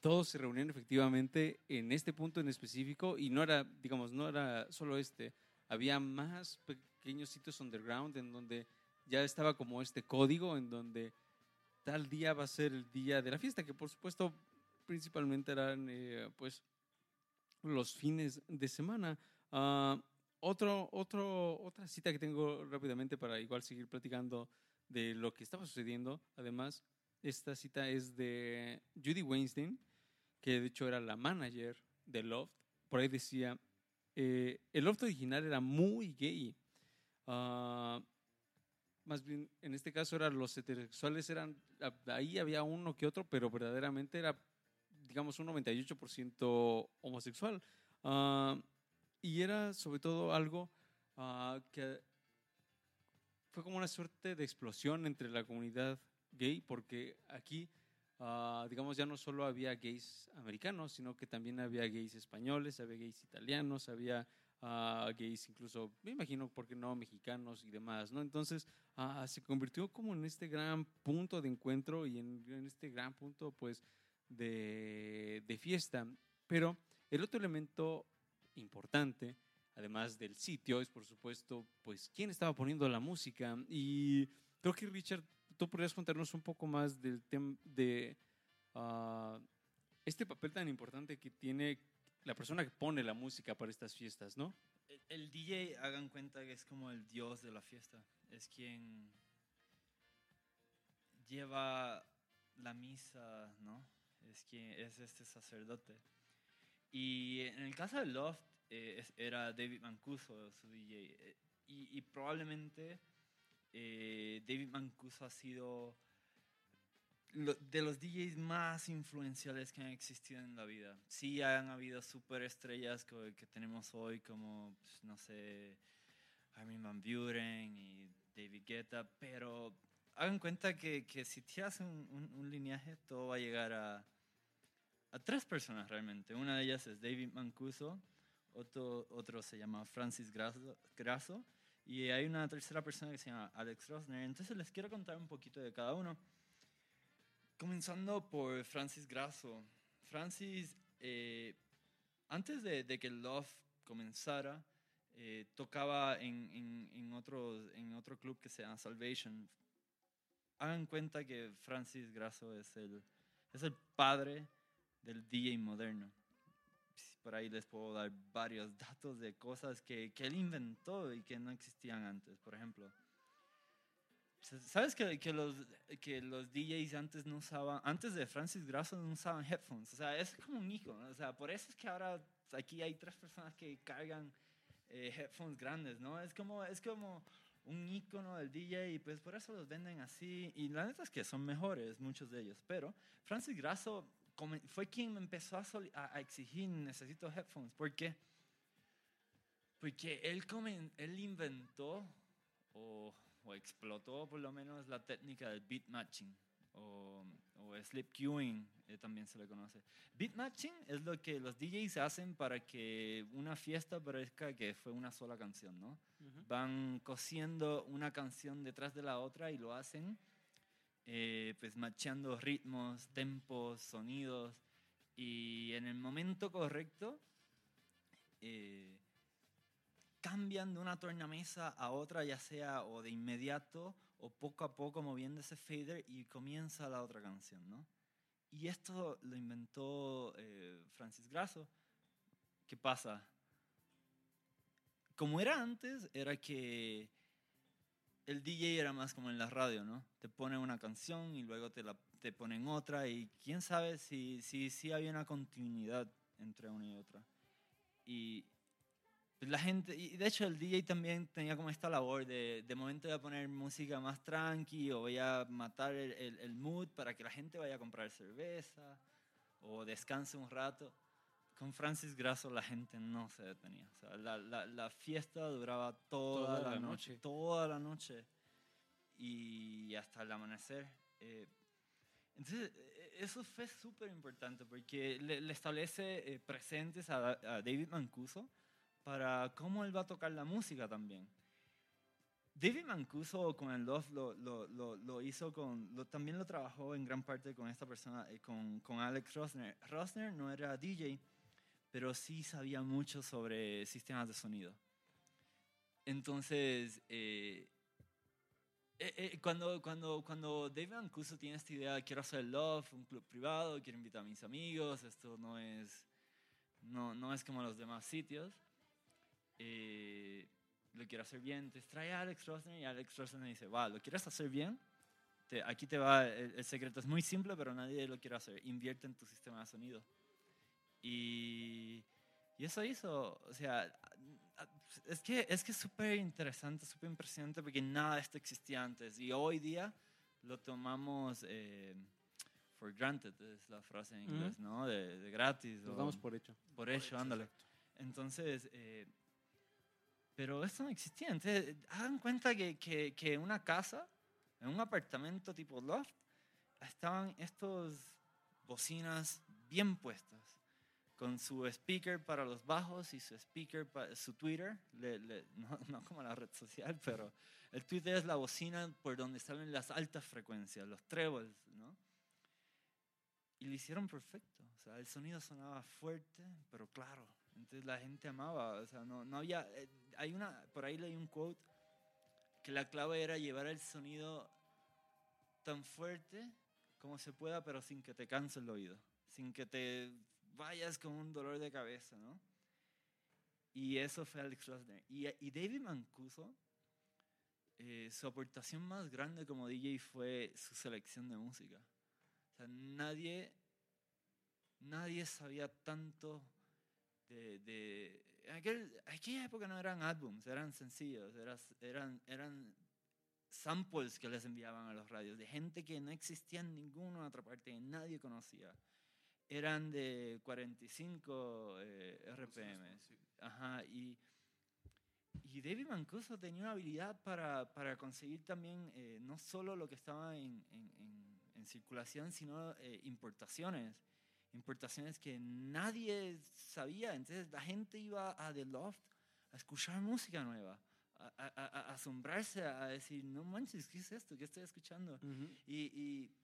todos se reunían efectivamente en este punto en específico y no era, digamos, no era solo este. Había más pequeños sitios underground en donde ya estaba como este código en donde tal día va a ser el día de la fiesta, que por supuesto principalmente eran eh, pues los fines de semana. Ah, otro, otro, otra cita que tengo rápidamente para igual seguir platicando de lo que estaba sucediendo. Además, esta cita es de Judy Weinstein, que de hecho era la manager de Loft. Por ahí decía, eh, el Loft original era muy gay. Ah, más bien, en este caso eran los heterosexuales, eran, ahí había uno que otro, pero verdaderamente era, digamos, un 98% homosexual. Ah, y era sobre todo algo ah, que fue como una suerte de explosión entre la comunidad gay, porque aquí, ah, digamos, ya no solo había gays americanos, sino que también había gays españoles, había gays italianos, había ah, gays incluso, me imagino, ¿por qué no?, mexicanos y demás, ¿no? Entonces, ah, se convirtió como en este gran punto de encuentro y en, en este gran punto, pues, de, de fiesta. Pero el otro elemento importante, además del sitio, es por supuesto, pues, quién estaba poniendo la música. Y creo que Richard, tú podrías contarnos un poco más del tema de ah, este papel tan importante que tiene la persona que pone la música para estas fiestas, ¿no? El, el DJ, hagan cuenta que es como el dios de la fiesta. Es quien lleva la misa, ¿no? Es, quien, es este sacerdote. Y en el caso de Loft, eh, era David Mancuso su DJ. eh, y probablemente eh, David Mancuso ha sido lo- de los DJs más influenciales que han existido en la vida. Sí han habido superestrellas que, que tenemos hoy como, pues, no sé, Armin Van Buren y David Guetta, pero hagan cuenta que, que si tiras un, un- un lineaje, todo va a llegar a, a tres personas realmente. Una de ellas es David Mancuso, otro, otro se llama Francis Grasso y hay una tercera persona que se llama Alex Rosner. Entonces les quiero contar un poquito de cada uno. Comenzando por Francis Grasso. Francis, eh, antes de, de que Love comenzara, eh, tocaba en, en, en, otro, en otro club que se llama Salvation. Hagan cuenta que Francis Grasso es el, es el padre del DJ moderno. Por ahí les puedo dar varios datos de cosas que, que él inventó y que no existían antes. Por ejemplo, ¿sabes que, que, los, que los DJs antes no usaban, antes de Francis Grasso no usaban headphones? O sea, es como un icono. O sea, por eso es que ahora aquí hay tres personas que cargan eh, headphones grandes, ¿no? Es como, es como un icono del DJ y pues por eso los venden así. Y la neta es que son mejores, muchos de ellos. Pero Francis Grasso fue quien me empezó a, a, exigir, necesito headphones. ¿Por qué? Porque él, él inventó o, o, explotó por lo menos la técnica del beat matching o, o sleep queuing, eh, también se le conoce. Beat matching es lo que los DJs hacen para que una fiesta parezca que fue una sola canción, ¿no? Uh -huh. Van cosiendo una canción detrás de la otra y lo hacen eh, pues macheando ritmos, tempos, sonidos y en el momento correcto eh, cambian de una tornamesa a otra, ya sea o de inmediato o poco a poco moviendo ese fader y comienza la otra canción, ¿no? Y esto lo inventó eh, Francis Grasso. ¿Qué pasa? Como era antes, era que el DJ era más como en la radio, ¿no? Te ponen una canción y luego te, la, te ponen otra y quién sabe si, si, si había una continuidad entre una y otra. Y pues la gente, y de hecho el DJ también tenía como esta labor de, de momento voy a poner música más tranqui o voy a matar el, el, el mood para que la gente vaya a comprar cerveza o descanse un rato. Con Francis Grasso la gente no se detenía. O sea, la, la, la fiesta duraba toda, toda la, noche, noche, toda la noche y hasta el amanecer. Eh, entonces, eso fue súper importante porque le, le establece eh, presentes a, a, David Mancuso para cómo él va a tocar la música también. David Mancuso con el Love lo, lo, lo, lo hizo con, también lo trabajó en gran parte con esta persona, eh, con, con Alex Rosner. Rosner no era DJ, pero sí sabía mucho sobre sistemas de sonido. Entonces, eh, eh, eh, cuando, cuando, cuando David Mancuso tiene esta idea, quiero hacer Love, un club privado, quiero invitar a mis amigos, esto no es, no, no es como los demás sitios, lo quiero hacer bien, te trae a Alex Rosner y Alex Rosner dice, va, ¿lo quieres hacer bien? Aquí te va, el, el secreto es muy simple, pero nadie lo quiere hacer, invierte en tu sistema de sonido. Y, y, eso hizo, o sea, es que es que súper interesante, súper impresionante porque nada de esto existía antes y hoy día lo tomamos eh, for granted, es la frase en inglés. ¿no? De, de gratis. Lo damos por hecho. Por hecho, por ándale. Exacto. Entonces, eh, pero esto no existía. Entonces, hagan cuenta que, que, que en una casa, en un apartamento tipo loft, estaban estos bocinas bien puestas con su speaker para los bajos y su speaker para su Twitter, le, le, no, no, como la red social, pero el Twitter es la bocina por donde salen las altas frecuencias, los trebles, ¿no? Y lo hicieron perfecto, o sea, el sonido sonaba fuerte, pero claro, entonces la gente amaba, o sea, no, no había, eh, hay una, por ahí leí un quote, que la clave era llevar el sonido tan fuerte como se pueda, pero sin que te canse el oído, sin que te vayas con un dolor de cabeza, ¿no? Y eso fue Alex Rosner. Y, y David Mancuso eh, su aportación más grande como DJ fue su selección de música. O sea, nadie, nadie sabía tanto de... de aquel- aquella época no eran álbums, eran sencillos, eras- eran, eran samples que les enviaban a los radios de gente que no existía en ninguna otra parte, que nadie conocía. Eran de 45 eh, RPM. Ajá, y, y David Mancuso tenía una habilidad para, para conseguir también eh, no solo lo que estaba en, en- en- en circulación, sino eh, importaciones. Importaciones que nadie sabía. Entonces la gente iba a The Loft a escuchar música nueva, a, a- a- a asombrarse, a decir, no manches, ¿qué es esto? ¿Qué estoy escuchando? Y, y,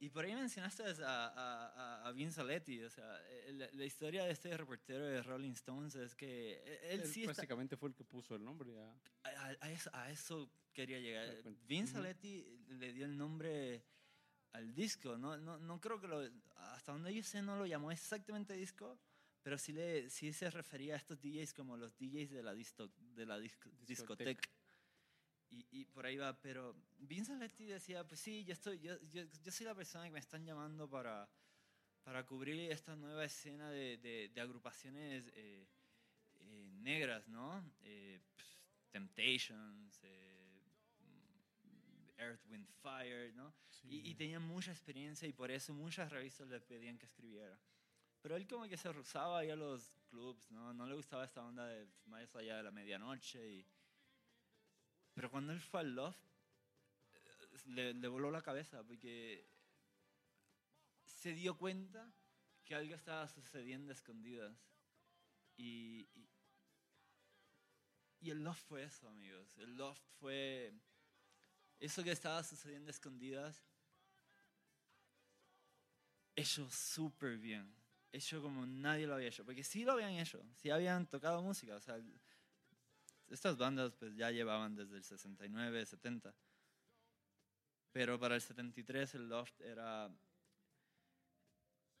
y por ahí mencionaste a, a, a- Vince Aletti, o sea, la, la historia de este reportero de Rolling Stones es que él, Él sí está, básicamente fue el que puso el nombre. a- a, a eso, eso quería llegar. Vince. Aletti le dio el nombre al disco, no, no, no creo que lo, hasta donde yo sé no lo llamó exactamente disco, pero sí, le, sí se refería a estos DJs como los DJs de la, disto, de la disco- Discoteca. discoteca. Y, y por ahí va, pero Vince Aletti decía, pues sí, yo, estoy, yo, yo, yo soy la persona que me están llamando para, para cubrir esta nueva escena de, de, de agrupaciones eh, eh, negras, ¿no? Eh, pf, Temptations, eh, mm, Earth, Wind, Fire, ¿no? Y, y tenía mucha experiencia y por eso muchas revistas le pedían que escribiera. Pero él como que se rehusaba a ir a los clubs, ¿no? No le gustaba esta onda de más allá de la medianoche. Y... Pero cuando él fue al Loft, eh, le, le voló la cabeza porque se dio cuenta que algo estaba sucediendo a escondidas. Y, y, y el Loft fue eso, amigos. El Loft fue eso que estaba sucediendo a escondidas hecho súper bien. Hecho como nadie lo había hecho. Porque sí lo habían hecho. Sí habían tocado música. O sea, estas bandas pues ya llevaban desde el 69, 70. Pero para el 73 el Loft era...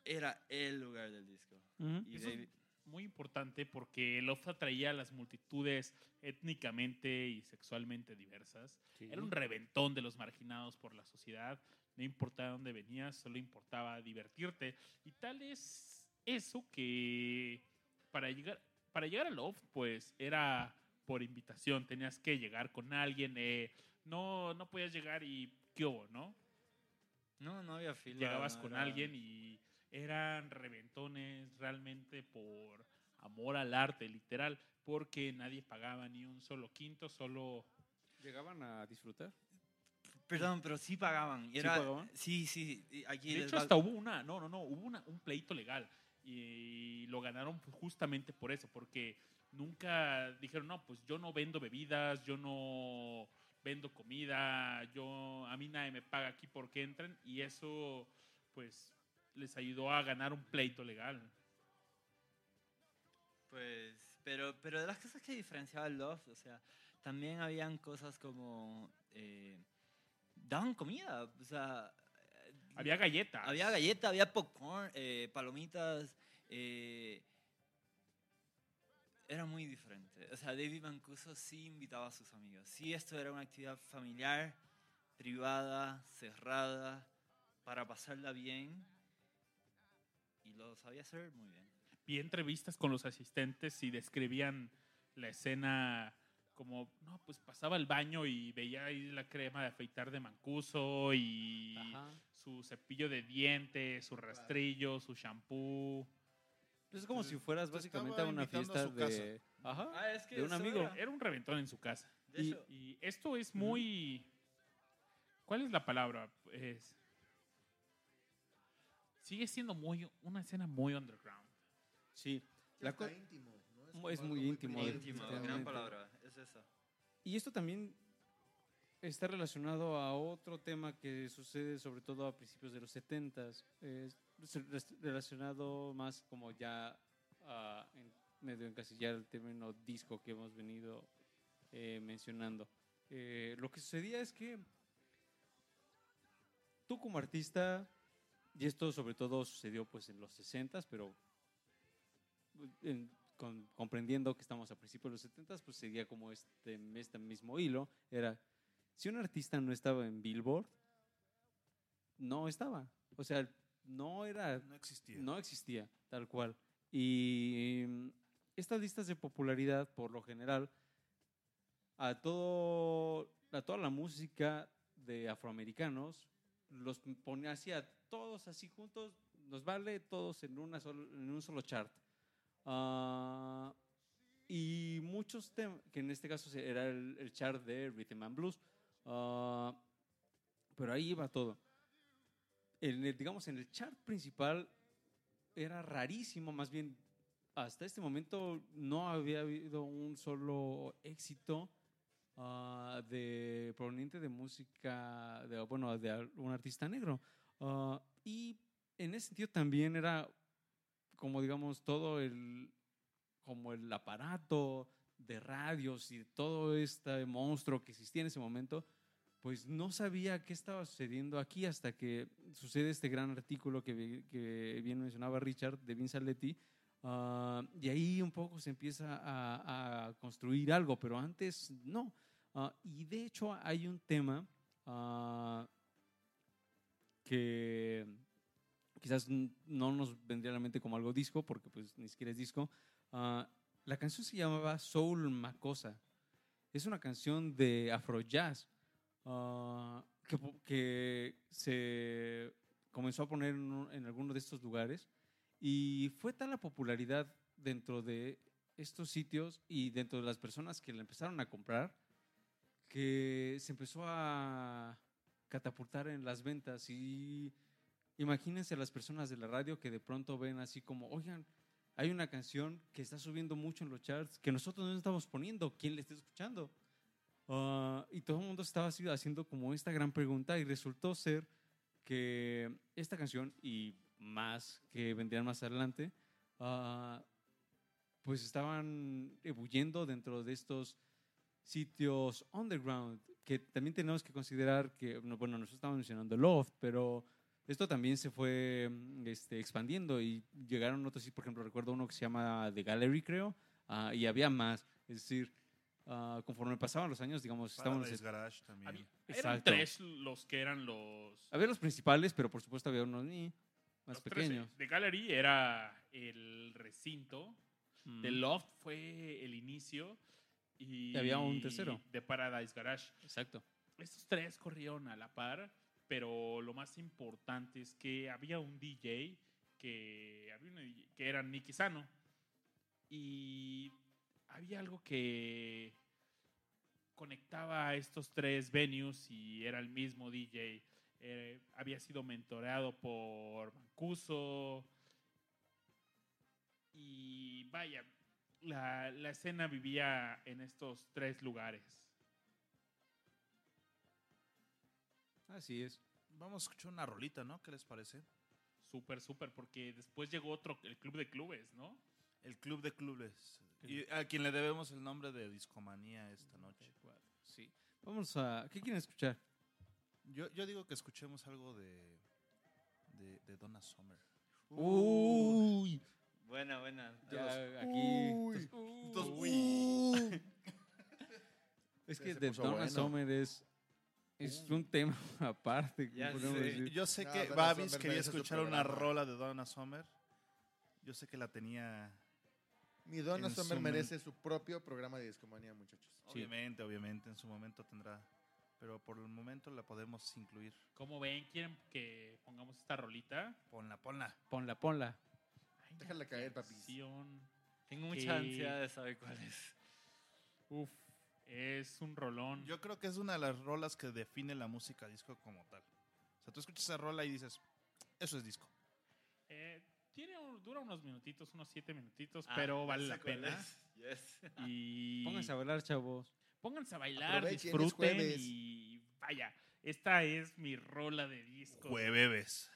Era el lugar del disco. Y Eso es David- muy importante porque el Loft atraía a las multitudes étnicamente y sexualmente diversas. Era un reventón de los marginados por la sociedad. No importaba dónde venías, solo importaba divertirte. Y tal es eso que para llegar, para llegar al Loft, pues era por invitación. Tenías que llegar con alguien. eh, no, no podías llegar y ¿qué hubo, no? No, no había fila. Llegabas no con era- alguien y eran reventones realmente por amor al arte, literal, porque nadie pagaba ni un solo quinto, solo ¿Llegaban a disfrutar? Perdón, pero sí pagaban. Y ¿Sí era, pagaban? Sí, sí. Aquí De hecho, va- hasta hubo una, no, no, no, hubo una- un pleito legal y lo ganaron justamente por eso, porque nunca dijeron, no, pues yo no vendo bebidas, yo no vendo comida, yo a mí nadie me paga aquí porque entran y eso pues les ayudó a ganar un pleito legal. Pues, pero, pero de las cosas que diferenciaba el Loft, o sea, también habían cosas como... eh, daban comida, o sea... Había galletas. Había galleta, había popcorn, eh, palomitas. eh, era muy diferente. O sea, David Mancuso sí invitaba a sus amigos. Sí, esto era una actividad familiar, privada, cerrada, para pasarla bien. Y lo sabía hacer muy bien. vi entrevistas con los asistentes y describían la escena como, no, pues pasaba al baño y veía ahí la crema de afeitar de Mancuso y Ajá. su cepillo de dientes, su rastrillo, su shampoo. Pues es como si fueras te básicamente a una a fiesta su casa. de... Ajá. Ah, es que de un amigo. era. Era un reventón en su casa. Y, esto es muy... ¿Cuál es la palabra? Es, sigue siendo muy una escena muy underground. Sí. La está íntimo, ¿no? Es muy íntimo. Íntimo, gran palabra. Es eso. Y esto también está relacionado a otro tema que sucede sobre todo a principios de los 70 Es res- relacionado más como ya a en medio encasillar el término disco que hemos venido eh, mencionando. Eh, lo que sucedía es que tú como artista, y esto sobre todo sucedió pues en los 60 pero comprendiendo que estamos a principios de los 70, pues seguía como este, este mismo hilo. Era, si un artista no estaba en Billboard, no estaba. O sea, no era No existía. no existía, tal cual. Y mm, estas listas de popularidad, por lo general, a, todo, a toda la música de afroamericanos, los ponía así a todos así juntos, nos vale todos en, una en un solo chart. Ah, y muchos temas, que en este caso era el, el chart de Rhythm and Blues, ah, pero ahí iba todo. En el, digamos, en el chart principal era rarísimo, más bien hasta este momento no había habido un solo éxito ah, de proveniente de música, de, bueno, de un artista negro. Ah, y en ese sentido también era como digamos todo el como el aparato de radios y todo este monstruo que existía en ese momento, pues no sabía qué estaba sucediendo aquí hasta que sucede este gran artículo que, bien mencionaba Richard de Vince Aletti. ah, y ahí un poco se empieza a, construir algo, pero antes no. Ah, y de hecho hay un tema ah, que quizás no nos vendría a la mente como algo disco, porque pues ni siquiera es disco. La canción se llamaba Soul Macosa. Es una canción de Afrojazz ah, que, se comenzó a poner en, en alguno de estos lugares y fue tal la popularidad dentro de estos sitios y dentro de las personas que la empezaron a comprar que se empezó a catapultar en las ventas y imagínense las personas de la radio que de pronto ven así como, oigan, hay una canción que está subiendo mucho en los charts que nosotros no estamos poniendo, ¿quién le está escuchando? Ah, y todo el mundo estaba así haciendo como esta gran pregunta y resultó ser que esta canción y más que vendrían más adelante, ah, pues estaban ebulliendo dentro de estos sitios underground, que también tenemos que considerar que, no, bueno, nosotros estamos mencionando Loft, pero esto también se fue mm, este, expandiendo y llegaron otros, por ejemplo, recuerdo uno que se llama The Gallery, creo, ah, y había más, es decir, ah, conforme pasaban los años, digamos, estábamos... Paradise Garage también. Había- eran tres los que eran los. Había los principales, pero por supuesto había unos ni más los pequeños. The Gallery era el recinto. Mm. The Loft fue el inicio. Y, Y había un tercero. De Paradise Garage. Exacto. Estos tres corrieron a la par, pero lo más importante es que había un DJ que, había un DJ que era Nicky Sano. Y había algo que conectaba a estos tres venues y era el mismo DJ. Eh, había sido mentoreado por Mancuso. Y vaya, la, la escena vivía en estos tres lugares. Así es. Vamos a escuchar una rolita, ¿no? ¿Qué les parece? Súper, súper, porque después llegó otro, el Club de Clubes, ¿no? El Club de Clubes. Y a quien le debemos el nombre de Discomanía esta noche. Sí. Vamos a... ¿Qué quieren escuchar? Yo, yo digo que escuchemos algo de, de, de Donna Summer. Uy. Buena, buena. Ya aquí... Uy. Entonces, Uy. Es Se- que de Donna bueno. Summer es, es un tema aparte. Sé. decir. Yo sé No, que Babis quería escuchar una rola de Donna Summer. Yo sé que la tenía. Mi Donna Summer su merece su propio programa de discomanía, muchachos. Obviamente, obviamente, en su momento tendrá. Pero por el momento la podemos incluir. ¿Cómo ven? ¿Quieren que pongamos esta rolita? Ponla, ponla. Ponla, ponla. Ay, Déjala caer, papi. Tengo mucha que- ansiedad de saber cuál es. Uf, es un rolón. Yo creo que es una de las rolas que define la música disco como tal. O sea, tú escuchas esa rola y dices, eso es disco. Eh, tiene, un- dura unos minutitos, unos siete minutitos, Ah, pero vale la pena. Yes. Y Pónganse a bailar, chavos. pónganse a bailar, Aprovechen, disfruten y vaya, esta es mi rola de disco. Jueves.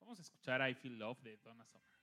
Vamos a escuchar I Feel Love de Donna Summer.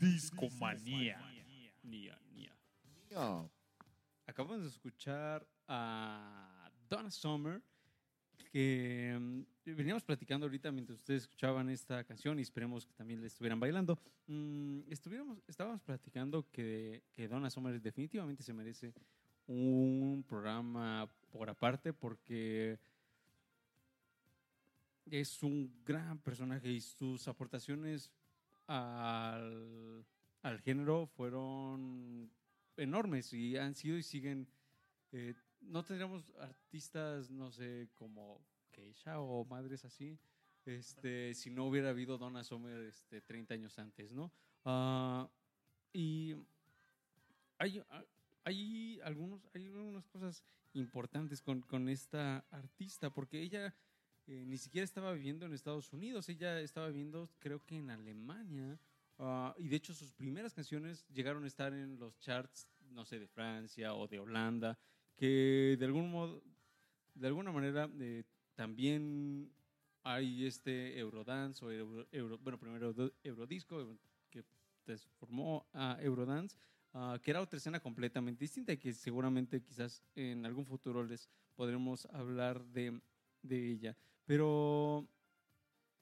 Discomanía. Nia, nia. Acabamos de escuchar a Donna Summer, que mm, veníamos platicando ahorita mientras ustedes escuchaban esta canción y esperemos que también la estuvieran bailando. Mm, estuviéramos, estábamos platicando que, que Donna Summer definitivamente se merece un programa por aparte porque es un gran personaje y sus aportaciones al, al género fueron enormes y han sido y siguen. eh, no tendríamos artistas, no sé, como Keisha o madres así, este, si no hubiera habido Donna Summer este, 30 años antes, ¿no? Ah, y hay, hay, algunos, hay algunas cosas importantes con, con esta artista, porque ella eh, ni siquiera estaba viviendo en Estados Unidos, ella estaba viviendo creo que en Alemania, ah, y de hecho sus primeras canciones llegaron a estar en los charts, no sé, de Francia o de Holanda, que de algún modo, de alguna manera eh, también hay este Eurodance o Euro- bueno, primero Eurodisco, que transformó a Eurodance, ah, que era otra escena completamente distinta y que seguramente quizás en algún futuro les podremos hablar de, de ella. Pero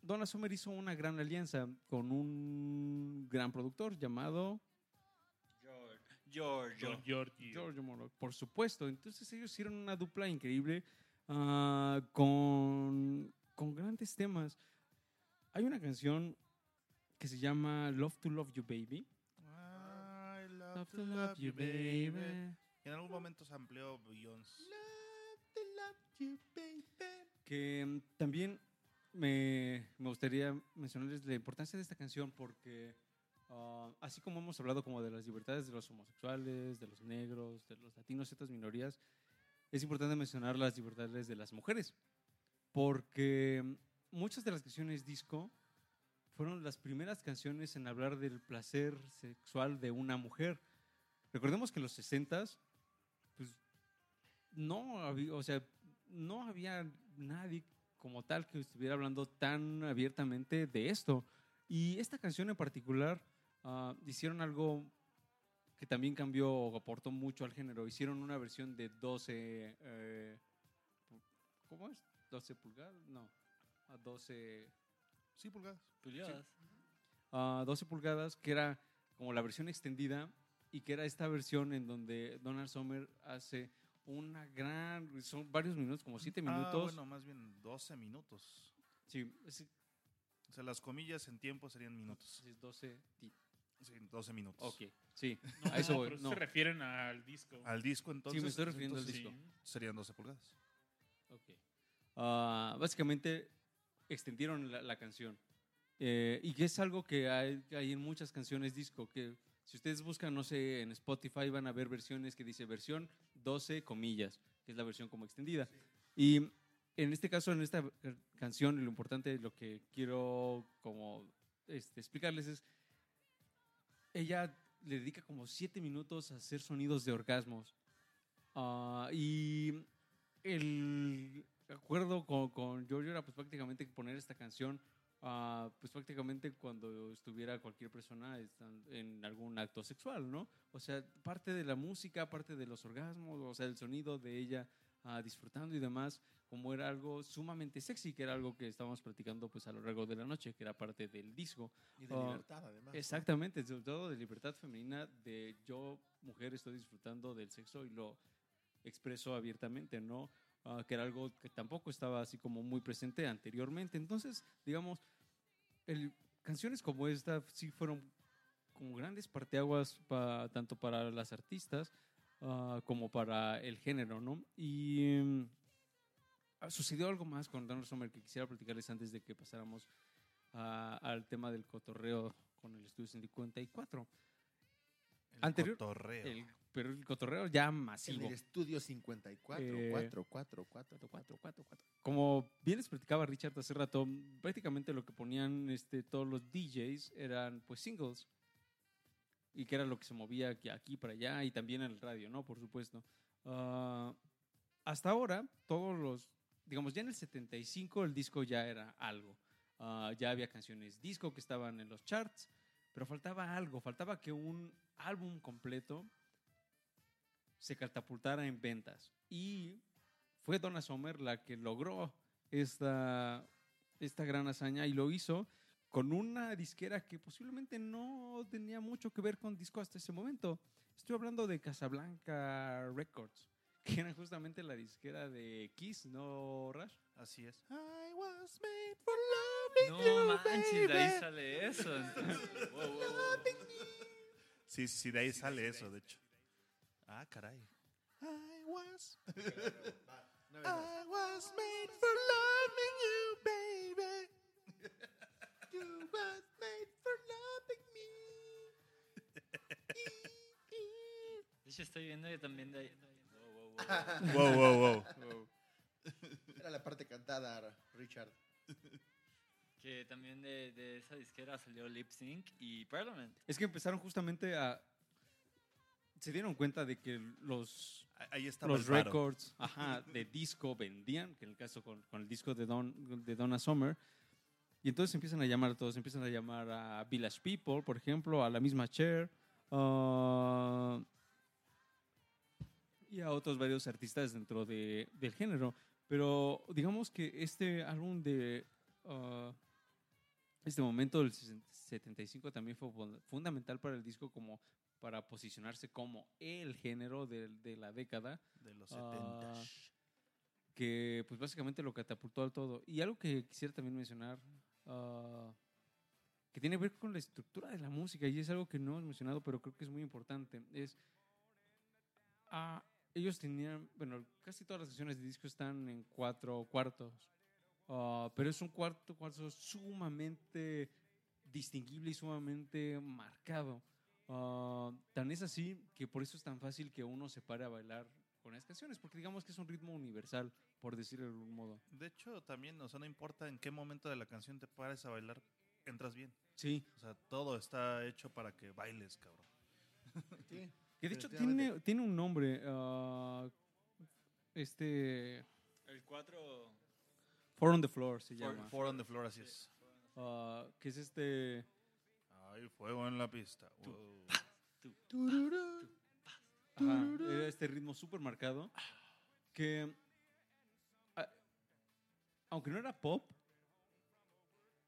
Donna Summer hizo una gran alianza con un gran productor llamado Giorgio. Giorgio. Giorgio Moroder, por supuesto. Entonces ellos hicieron una dupla increíble ah, con, con grandes temas. Hay una canción que se llama Love to Love You Baby. I love, Love to to love love you, you, baby. baby. En algún momento se amplió Beyoncé. Love to love you, baby. Que también me, me gustaría mencionarles la importancia de esta canción porque ah, así como hemos hablado como de las libertades de los homosexuales, de los negros, de los latinos otras minorías, es importante mencionar las libertades de las mujeres. Porque muchas de las canciones disco fueron las primeras canciones en hablar del placer sexual de una mujer. Recordemos que en los 60s, pues no había, o sea, no había nadie como tal que estuviera hablando tan abiertamente de esto. Y esta canción en particular ah, hicieron algo que también cambió o aportó mucho al género. Hicieron una versión de 12, eh, ¿cómo es? 12 pulgadas, no, a 12, Sí, pulgadas. Pulgadas. a 12 pulgadas, que era como la versión extendida y que era esta versión en donde Donald Summer hace una gran, son varios minutos, como 7 Ah, minutos. bueno, más bien 12 minutos. Sí, es, O sea, las comillas en tiempo serían minutos. es 12. ti- Sí, 12 minutos. Ok, sí, No, a eso no, voy. pero no. se refieren al disco. Al disco entonces. Sí, me estoy refiriendo al disco. Serían 12 pulgadas. Ok. Ah, básicamente extendieron la, la canción. Eh, y que es algo que hay, que hay en muchas canciones disco, que si ustedes buscan, no sé, en Spotify van a ver versiones que dice versión 12 comillas, que es la versión como extendida. Y en este caso, en esta canción, lo importante, lo que quiero como este, explicarles es, ella le dedica como siete minutos a hacer sonidos de orgasmos. Ah, y el acuerdo con, con Giorgio era pues prácticamente poner esta canción ah, pues prácticamente cuando estuviera cualquier persona en algún acto sexual, ¿no? O sea, parte de la música, parte de los orgasmos, o sea, el sonido de ella ah, disfrutando y demás, como era algo sumamente sexy, que era algo que estábamos platicando pues a lo largo de la noche, que era parte del disco. Y de Ah, libertad, además. Exactamente, sobre todo de libertad femenina, de yo, mujer, estoy disfrutando del sexo y lo expreso abiertamente, ¿no? Que era algo que tampoco estaba así como muy presente anteriormente. Entonces, digamos, el- canciones como esta sí fueron como grandes parteaguas pa- tanto para las artistas ah, como para el género, ¿no? Y mm, sucedió algo más con Donald Summer que quisiera platicarles antes de que pasáramos al tema del cotorreo con el estudio 54. El Anterior- cotorreo. El, pero el cotorreo ya En masivo. el estudio 54, Eh, 4, 4, 4. Cuatro, cuatro, cuatro, cuatro. Como bien les platicaba Richard hace rato, prácticamente lo que ponían este, todos los DJs eran pues singles. Y que era lo que se movía aquí, aquí para allá y también en el radio, ¿no? Por supuesto. Ah, hasta ahora, todos los, digamos, ya en el 75 el disco ya era algo. ah, ya había canciones disco que estaban en los charts, pero faltaba algo, faltaba que un álbum completo se catapultara en ventas. Y fue Donna Summer la que logró esta, esta gran hazaña y lo hizo con una disquera que posiblemente no tenía mucho que ver con disco hasta ese momento. Estoy hablando de Casablanca Records, que era justamente la disquera de Kiss, ¿no, Rash? Así es. I was made for loving No you, manches, de ahí baby. sale eso. Wow, wow, wow. Sí, sí, de ahí sale eso, de hecho. Ah, caray. I was, Una vez más. I was made for loving you, baby. You was made for loving me. De hecho, estoy viendo que también de ahí. Wow, wow, wow. Wow, wow, wow. Era la parte cantada, Richard. Que también de, de esa disquera salió Lip Sync y Parliament. Es que empezaron justamente a... Se dieron cuenta de que los, Ahí los records ajá, de disco vendían, que en el caso con, con el disco de, Don, de Donna Summer. Y entonces empiezan a llamar a todos, empiezan a llamar a Village People, por ejemplo, a la misma Cher, ah, y a otros varios artistas dentro de- del género. Pero digamos que este álbum de ah, este momento del 75 también fue fun- fundamental para el disco como para posicionarse como el género de, de la década De los Ah, 70. que pues básicamente lo catapultó al todo. Y algo que quisiera también mencionar, ah, que tiene que ver con la estructura de la música, y es algo que no hemos mencionado, pero creo que es muy importante, es, ah, ellos tenían, bueno, casi todas las canciones de disco están en cuatro cuartos, ah, pero es un cuarto, cuarto sumamente distinguible y sumamente marcado. Ah, tan es así que por eso es tan fácil que uno se pare a bailar con las canciones, porque digamos que es un ritmo universal, por decirlo de algún modo. De hecho, también, o sea, no importa en qué momento de la canción te pares a bailar, entras bien. Sí. O sea, todo está hecho para que bailes, cabrón. Sí. Que de hecho tiene, tiene un nombre. ah, este. El 4. Four on the Floor se Four, llama. four on the floor, así es. Ah, que es este. Hay fuego en la pista. Wow. Ajá, este ritmo súper marcado. Que. ah, aunque no era pop,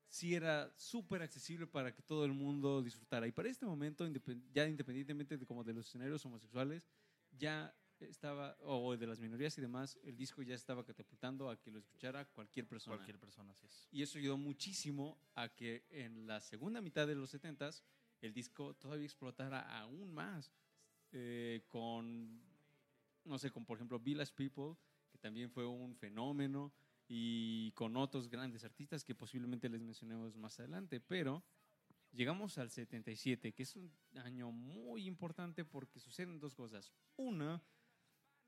sí era súper accesible para que todo el mundo disfrutara. Y para este momento, independ- ya independientemente de como de los escenarios homosexuales, ya estaba, o de las minorías y demás, el disco ya estaba catapultando a que lo escuchara cualquier persona. Cualquier persona, así es. Y eso ayudó muchísimo a que en la segunda mitad de los 70s el disco todavía explotara aún más. eh, con, no sé, con por ejemplo Village People, que también fue un fenómeno, y con otros grandes artistas que posiblemente les mencionemos más adelante. Pero llegamos al 77, que es un año muy importante porque suceden dos cosas. Una,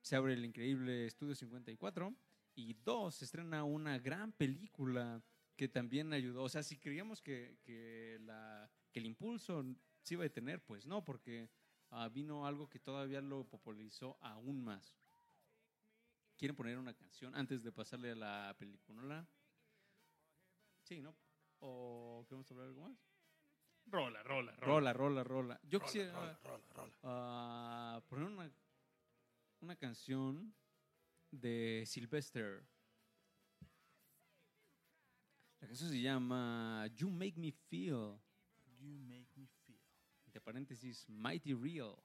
se abre el increíble Estudio 54 y dos, se estrena una gran película que también ayudó. O sea, si creíamos que, que, la, que el impulso se iba a detener, pues no, porque ah, vino algo que todavía lo popularizó aún más. ¿Quieren poner una canción antes de pasarle a la película? Sí, ¿no? ¿O queremos hablar algo más? Rola, rola, rola. Rola, rola, rola. Yo Rola, quisiera rola, rola, rola. ah, poner una, una canción de Sylvester. La canción se llama You Make Me Feel, You make me feel. entre paréntesis, Mighty Real.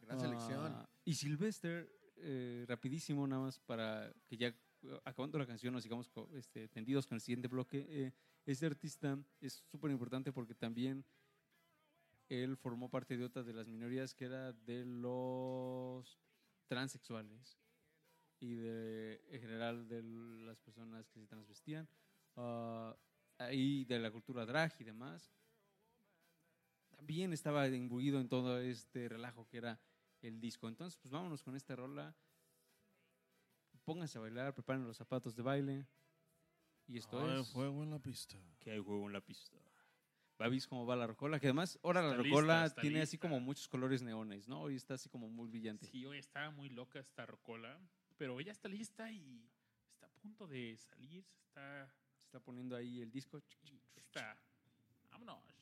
Gran selección. Ah, y Sylvester, eh, rapidísimo, nada más para que ya eh, acabando la canción nos sigamos este, tendidos con el siguiente bloque. eh, este artista es súper importante porque también él formó parte de otra de las minorías que era de los transexuales y de, en general de las personas que se transvestían. ah, ahí de la cultura drag y demás también estaba imbuido en todo este relajo que era el disco. Entonces, pues vámonos con esta rola. Pónganse a bailar, preparen los zapatos de baile. Y esto es. fuego en la pista. Que hay juego en la pista. ¿Babis cómo va la rocola? Que además, ahora la rocola lista, tiene así como muchos colores neones, ¿no? Hoy está así como muy brillante. Sí, hoy está muy loca esta rocola, pero ella está lista y está a punto de salir, se está, Se está poniendo ahí el disco. Está. Vámonos.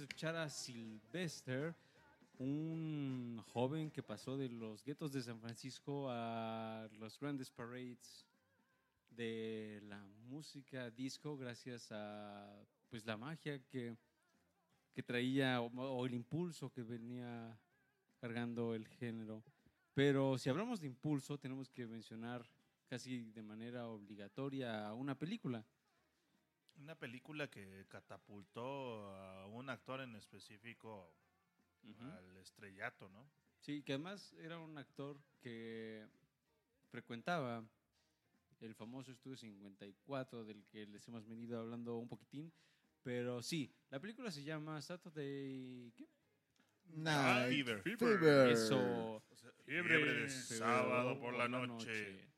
Escuchar a Sylvester, un joven que pasó de los guetos de San Francisco a los grandes parades de la música disco gracias a pues la magia que, que traía o, o el impulso que venía cargando el género. Pero si hablamos de impulso, tenemos que mencionar casi de manera obligatoria una película. Una película que catapultó a un actor en específico al estrellato, ¿no? Sí, que además era un actor que frecuentaba el famoso Estudio 54, del que les hemos venido hablando un poquitín. Pero sí, la película se llama Saturday... ¿qué? Night Fever. Fever. Eso. O sea, Fiebre. fiebre de sábado por la noche.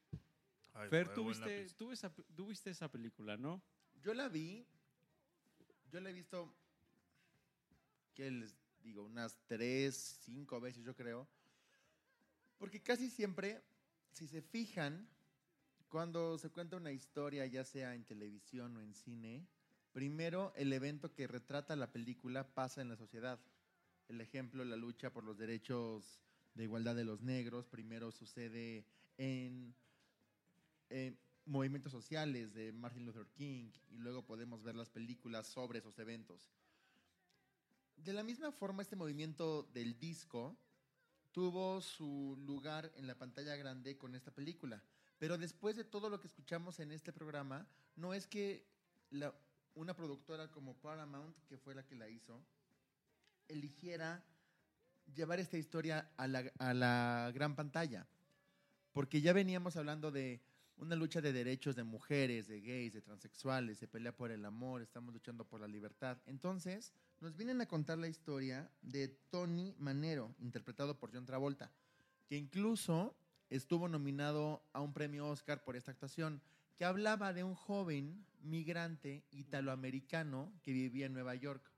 Ay, Fer, tú viste, pista. tú, esa, tú viste esa película, ¿no? Yo la vi, yo la he visto, ¿qué les digo? Unas tres, cinco veces yo creo. Porque casi siempre, si se fijan, cuando se cuenta una historia, ya sea en televisión o en cine, primero el evento que retrata la película pasa en la sociedad. El ejemplo, la lucha por los derechos de igualdad de los negros, primero sucede en movimientos sociales de Martin Luther King y luego podemos ver las películas sobre esos eventos. De la misma forma, este movimiento del disco tuvo su lugar en la pantalla grande con esta película. Pero después de todo lo que escuchamos en este programa, no es que una productora como Paramount, que fue la que la hizo, eligiera llevar esta historia a la, a la gran pantalla. Porque ya veníamos hablando de una lucha de derechos de mujeres, de gays, de transexuales, se pelea por el amor, estamos luchando por la libertad. Entonces, nos vienen a contar la historia de Tony Manero, interpretado por John Travolta, que incluso estuvo nominado a un premio Oscar por esta actuación, que hablaba de un joven migrante italoamericano que vivía en Nueva York.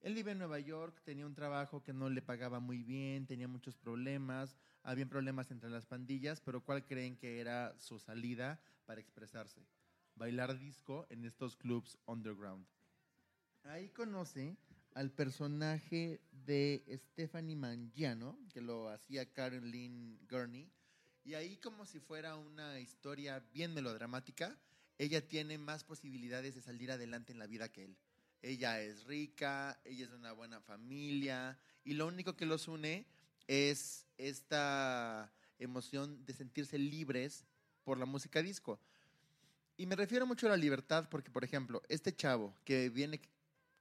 Él vive en Nueva York, tenía un trabajo que no le pagaba muy bien, tenía muchos problemas, había problemas entre las pandillas, pero ¿cuál creen que era su salida para expresarse? Bailar disco en estos clubs underground. Ahí conoce al personaje de Stephanie Mangiano, que lo hacía Lynn Gurney, y ahí como si fuera una historia bien melodramática, ella tiene más posibilidades de salir adelante en la vida que él. Ella es rica, ella es de una buena familia y lo único que los une es esta emoción de sentirse libres por la música disco. Y me refiero mucho a la libertad porque, por ejemplo, este chavo que viene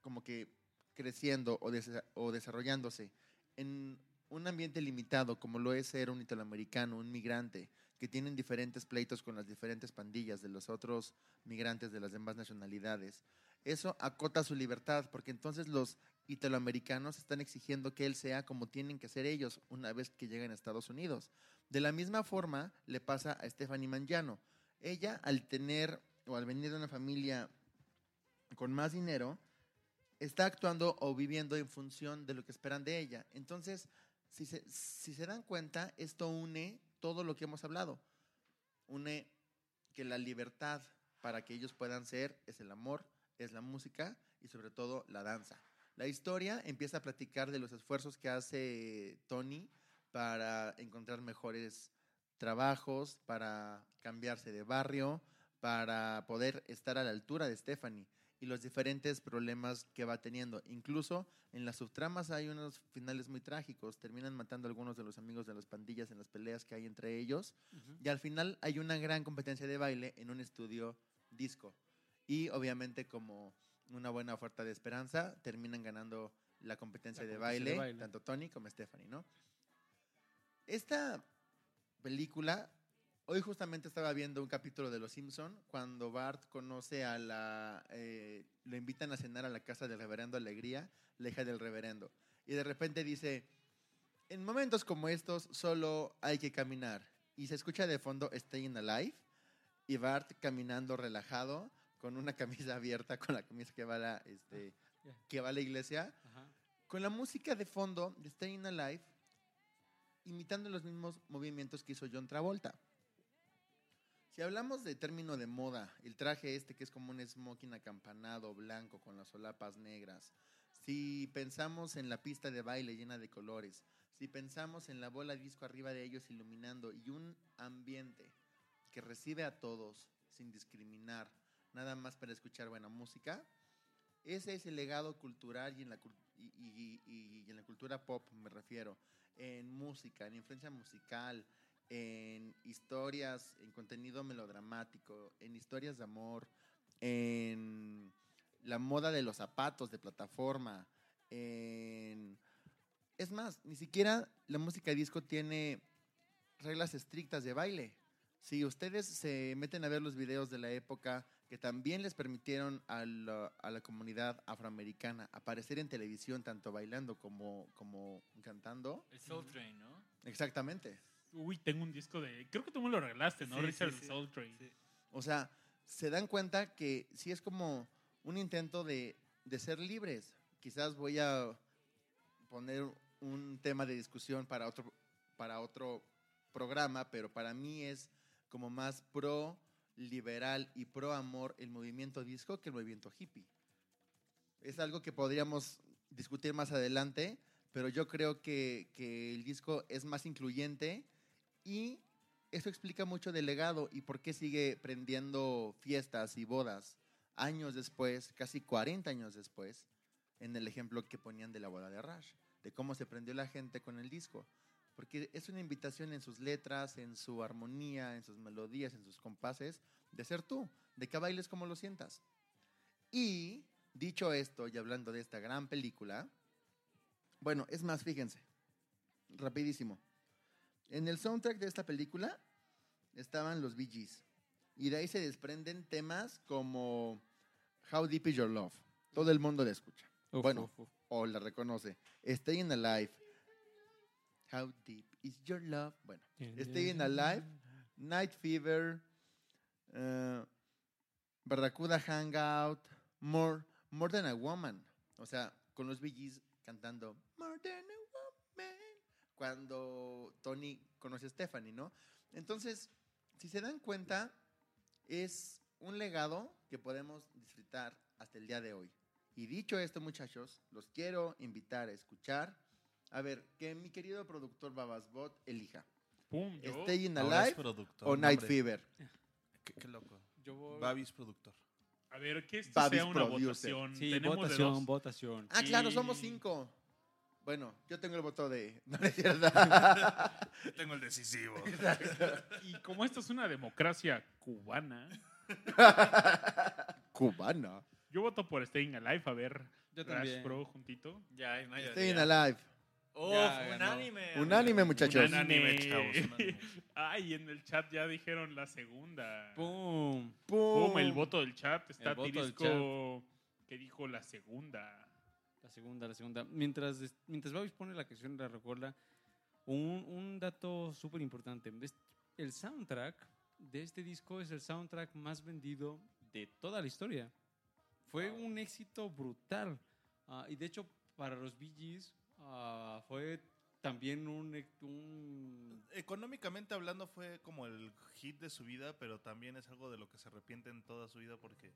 como que creciendo o, o desarrollándose en un ambiente limitado como lo es ser un italoamericano, un migrante, que tienen diferentes pleitos con las diferentes pandillas de los otros migrantes de las demás nacionalidades, eso acota su libertad, porque entonces los italoamericanos están exigiendo que él sea como tienen que ser ellos una vez que lleguen a Estados Unidos. De la misma forma le pasa a Stephanie Mangiano. Ella, al tener o al venir de una familia con más dinero, está actuando o viviendo en función de lo que esperan de ella. Entonces, si se, si se dan cuenta, esto une todo lo que hemos hablado. Une que la libertad para que ellos puedan ser es el amor, es la música y sobre todo la danza. La historia empieza a platicar de los esfuerzos que hace Tony para encontrar mejores trabajos, para cambiarse de barrio, para poder estar a la altura de Stephanie y los diferentes problemas que va teniendo. Incluso en las subtramas hay unos finales muy trágicos. Terminan matando a algunos de los amigos de las pandillas en las peleas que hay entre ellos. Y al final hay una gran competencia de baile en un estudio disco. Y obviamente como una buena oferta de esperanza, terminan ganando la competencia, La de, baile, de baile. tanto Tony como Stephanie, ¿no? Esta película, hoy justamente estaba viendo un capítulo de Los Simpson cuando Bart conoce a la, eh, lo invitan a cenar a la casa del reverendo Alegría, la hija del reverendo, y de repente dice, en momentos como estos solo hay que caminar, y se escucha de fondo Staying Alive, y Bart caminando relajado con una camisa abierta, con la camisa que va a la, este, que va a la iglesia, Ajá. con la música de fondo de Staying Alive, imitando los mismos movimientos que hizo John Travolta. Si hablamos de término de moda, el traje este que es como un smoking acampanado blanco con las solapas negras, si pensamos en la pista de baile llena de colores, si pensamos en la bola disco arriba de ellos iluminando y un ambiente que recibe a todos sin discriminar, nada más para escuchar buena música, ese es el legado cultural y en la, cultura pop me refiero, en música, en influencia musical, en historias, en contenido melodramático, en historias de amor, en la moda de los zapatos de plataforma. Es más, ni siquiera la música disco tiene reglas estrictas de baile. Si ustedes se meten a ver los videos de la época que también les permitieron a la, a la comunidad afroamericana aparecer en televisión, tanto bailando como, como cantando. El Soul Train, ¿no? Exactamente. Uy, tengo un disco de. Creo que tú me lo regalaste, ¿no? Sí, Richard sí, sí. Soul Train. Sí. O sea, se dan cuenta que sí es como un intento de, de ser libres. Quizás voy a poner un tema de discusión para otro, para otro programa, pero para mí es como más pro liberal y pro amor el movimiento disco que el movimiento hippie. Es algo que podríamos discutir más adelante, pero yo creo que, que el disco es más incluyente y eso explica mucho del legado y por qué sigue prendiendo fiestas y bodas años después, casi 40 años después, en el ejemplo que ponían de la boda de Rush, de cómo se prendió la gente con el disco. Porque es una invitación en sus letras, en su armonía, en sus melodías, en sus compases, de ser tú, de que bailes como lo sientas. Y dicho esto, y hablando de esta gran película, bueno, es más, fíjense, rapidísimo. En el soundtrack de esta película estaban los Bee Gees. Y de ahí se desprenden temas como How Deep Is Your Love. Todo el mundo la escucha. Uf, Bueno. uf, uf. O la reconoce. Staying Alive. How Deep Is Your Love. Bueno, Staying Alive. Night Fever. eh, Barracuda Hangout. More, More Than a Woman. O sea, con los Gees cantando More Than a Woman. Cuando Tony conoce a Stephanie, ¿no? Entonces, si se dan cuenta, es un legado que podemos disfrutar hasta el día de hoy. Y dicho esto, muchachos, los quiero invitar a escuchar. A ver, que mi querido productor Babasbot elija. Pum, yo. Staying Alive productor, o Night hombre. Fever. Qué, qué loco. Yo voy- Babis productor. A ver, que esto Babis sea una Producer. votación. Sí, Tenemos de votación, dos. votación. Ah, claro, Y- somos cinco. Bueno, yo tengo el voto de... No, no es cierto. Tengo el decisivo. Y como esto es una democracia cubana, Cubana. yo voto por Staying Alive. A ver, Yo Rash también. Pro juntito. Ya hay mayoría. Staying Alive. Uf, Ya ganó. unánime. Unánime, muchachos. Unánime, chavos, unánime. Ay, en el chat ya dijeron la segunda. ¡Pum! ¡Pum! Pum, el voto del chat. Está El voto del Tirisco que dijo la segunda. La segunda, la segunda. Mientras, mientras Babis pone la canción, la recuerda, un, un dato súper importante. El soundtrack de este disco es el soundtrack más vendido de toda la historia. Fue un éxito brutal. Ah, y de hecho, para los Bee Gees, ah, fue también un, un- Económicamente hablando fue como el hit de su vida, pero también es algo de lo que se arrepiente en toda su vida porque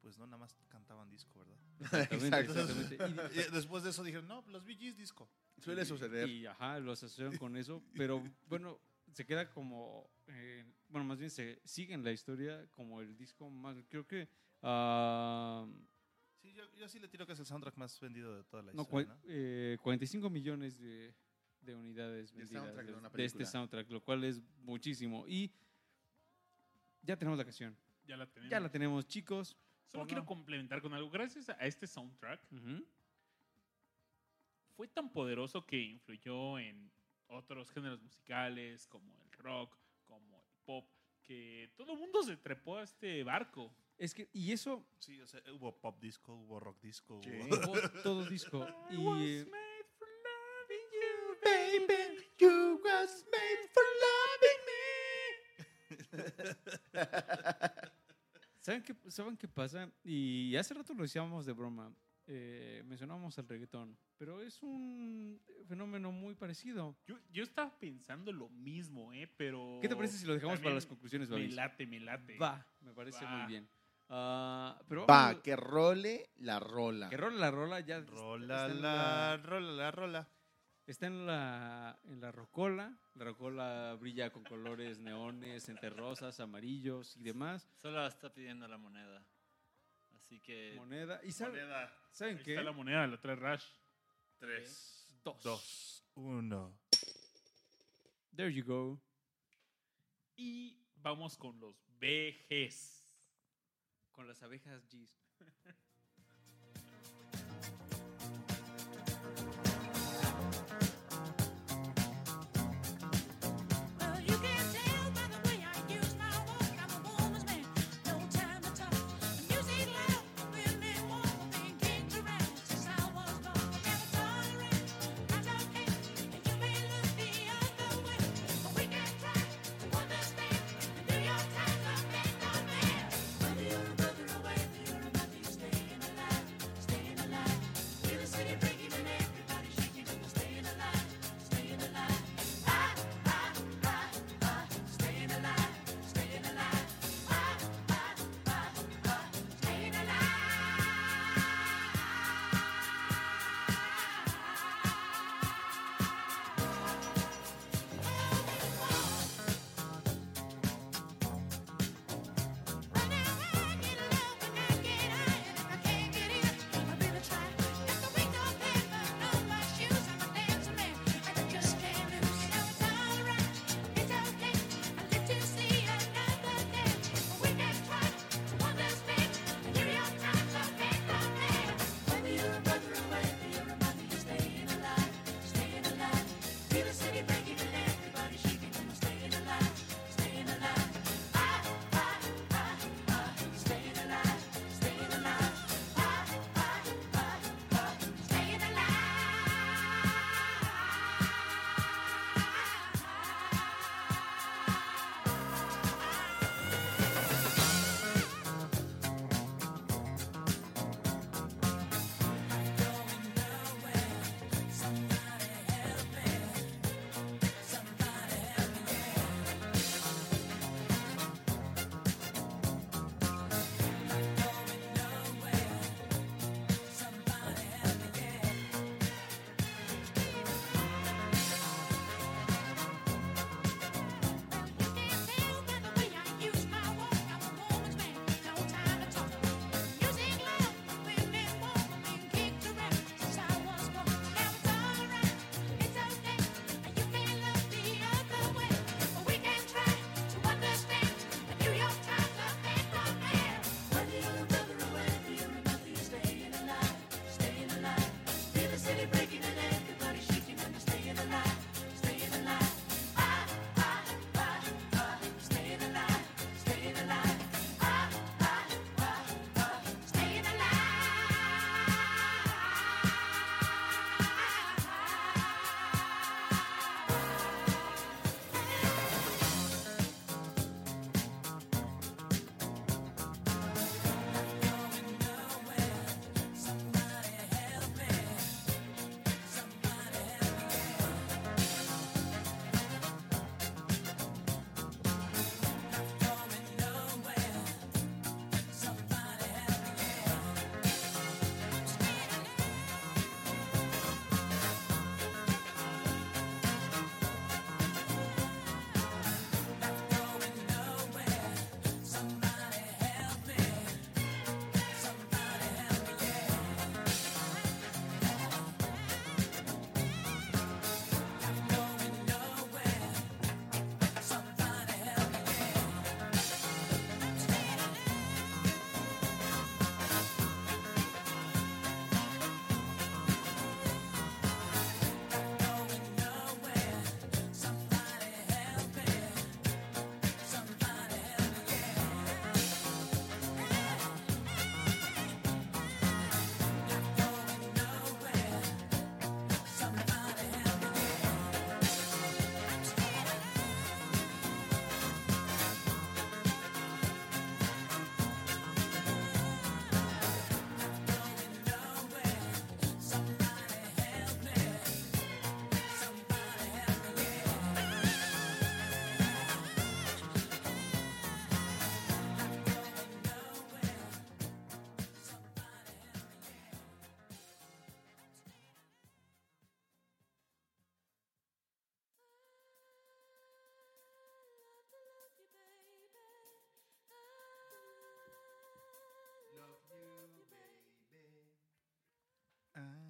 pues no nada más cantaban disco, ¿verdad? Exactamente, exactamente. Y después de eso dijeron, no, los Gees disco. Suele suceder. Y ajá, lo asociaron con eso, pero bueno, se queda como, eh, bueno, más bien se sigue en la historia como el disco más, creo que, ah, Sí, yo, yo sí le tiro que es el soundtrack más vendido de toda la no, historia, cua- ¿no? eh, 45 millones de, de unidades De vendidas soundtrack de de, una de este soundtrack, lo cual es muchísimo. Y ya tenemos la canción, Ya la tenemos. ya la tenemos, chicos. Solo quiero complementar con algo. Gracias a este soundtrack, fue tan poderoso que influyó en otros géneros musicales como el rock, como el pop, que todo el mundo se trepó a este barco. Es que, y eso, Sí, o sea, hubo pop disco, hubo rock disco, Sí. hubo... hubo todo disco. I Y, was eh, made for loving you, Baby, you was made for ¿Saben qué, ¿Saben qué pasa? Y hace rato lo decíamos de broma. eh, mencionábamos el reggaetón, pero es un fenómeno muy parecido. Yo, yo estaba pensando lo mismo, ¿eh? Pero. ¿Qué te parece si lo dejamos para las conclusiones, Me Babis? late, me late. Va, me parece Va. muy bien. Ah, pero Va, vamos- que role la rola. que rola la rola ya Rola, está en la, rola, la rola. Está en la, en la rocola. La rocola brilla con colores neones, entre rosas, amarillos y demás. Solo está pidiendo la moneda. Así que. Moneda. ¿Y sabe- Moneda. saben Ahí qué? está la moneda, la trae Rush. Tres, Dos. dos, uno. There you go. Y vamos con los BGs. Con las abejas G's.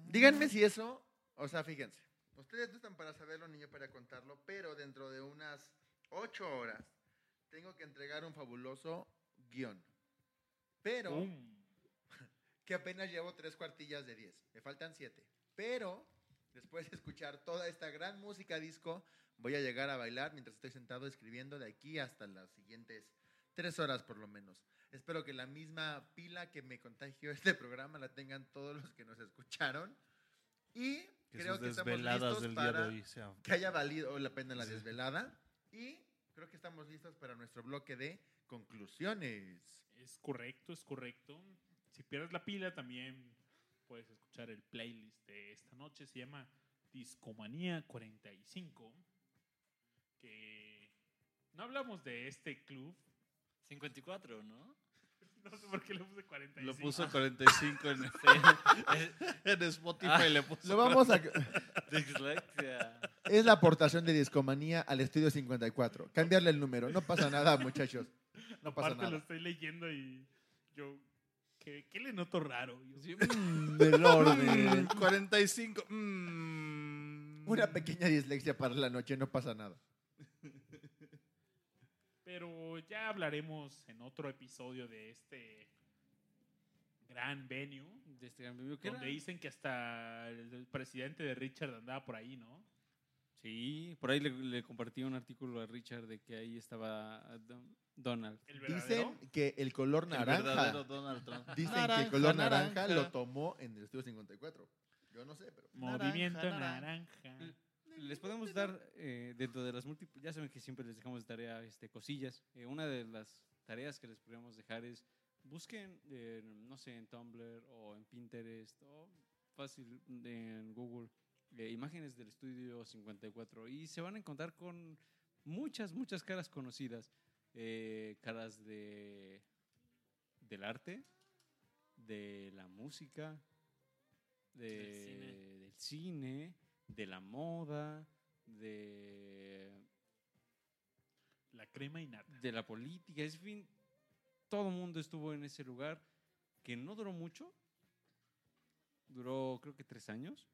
Díganme si eso, o sea, fíjense, ustedes no están para saberlo ni yo para contarlo, pero dentro de unas ocho horas tengo que entregar un fabuloso guion. Pero que apenas llevo tres cuartillas de diez, me faltan siete. Pero después de escuchar toda esta gran música disco, voy a llegar a bailar mientras estoy sentado escribiendo de aquí hasta las siguientes tres horas por lo menos. Espero que la misma pila que me contagió este programa la tengan todos los que nos escucharon. Y Que creo que estamos listos del día para de hoy que haya valido la pena la Sí. desvelada. Y creo que estamos listos para nuestro bloque de conclusiones. Es correcto, es correcto. Si pierdes la pila, también puedes escuchar el playlist de esta noche. Se llama Discomanía 45. Que no hablamos de este club. 54, ¿no? No sé por qué le puse 45. Lo puso 45 en, en Spotify. Ah. le puso Lo vamos a... Dislexia. Es la aportación de Discomanía al estudio 54. Cambiarle el número. No pasa nada, muchachos. No pasa Aparte lo nada. estoy leyendo y yo... ¿Qué, qué le noto raro? Yo, Del orden. Mm, 45. mm. Una pequeña dislexia para la noche, no pasa nada. Pero ya hablaremos en otro episodio de este gran venue. De este gran ¿qué Donde era? dicen que hasta el, el presidente de Richard andaba por ahí, ¿no? Sí, por ahí le, le compartí un artículo a Richard de que ahí estaba Don- Donald. Dicen que el color El naranja. verdadero Donald Trump. Dicen que el color naranja, naranja. lo tomó en el estudio 54. Yo no sé, pero. Movimiento naranja. naranja. Les podemos dar eh, dentro de las múltiples, ya saben que siempre les dejamos de tarea este, cosillas. Eh, una de las tareas que les podríamos dejar es busquen, eh, no sé, en Tumblr o en Pinterest o fácil en Google eh, imágenes del estudio 54 y se van a encontrar con muchas, muchas caras conocidas. Eh, caras de del arte, de la música, de- Del cine. del cine, de la moda, de, La crema y nata. de la política, en fin, todo el mundo estuvo en ese lugar que no duró mucho, duró creo que tres años,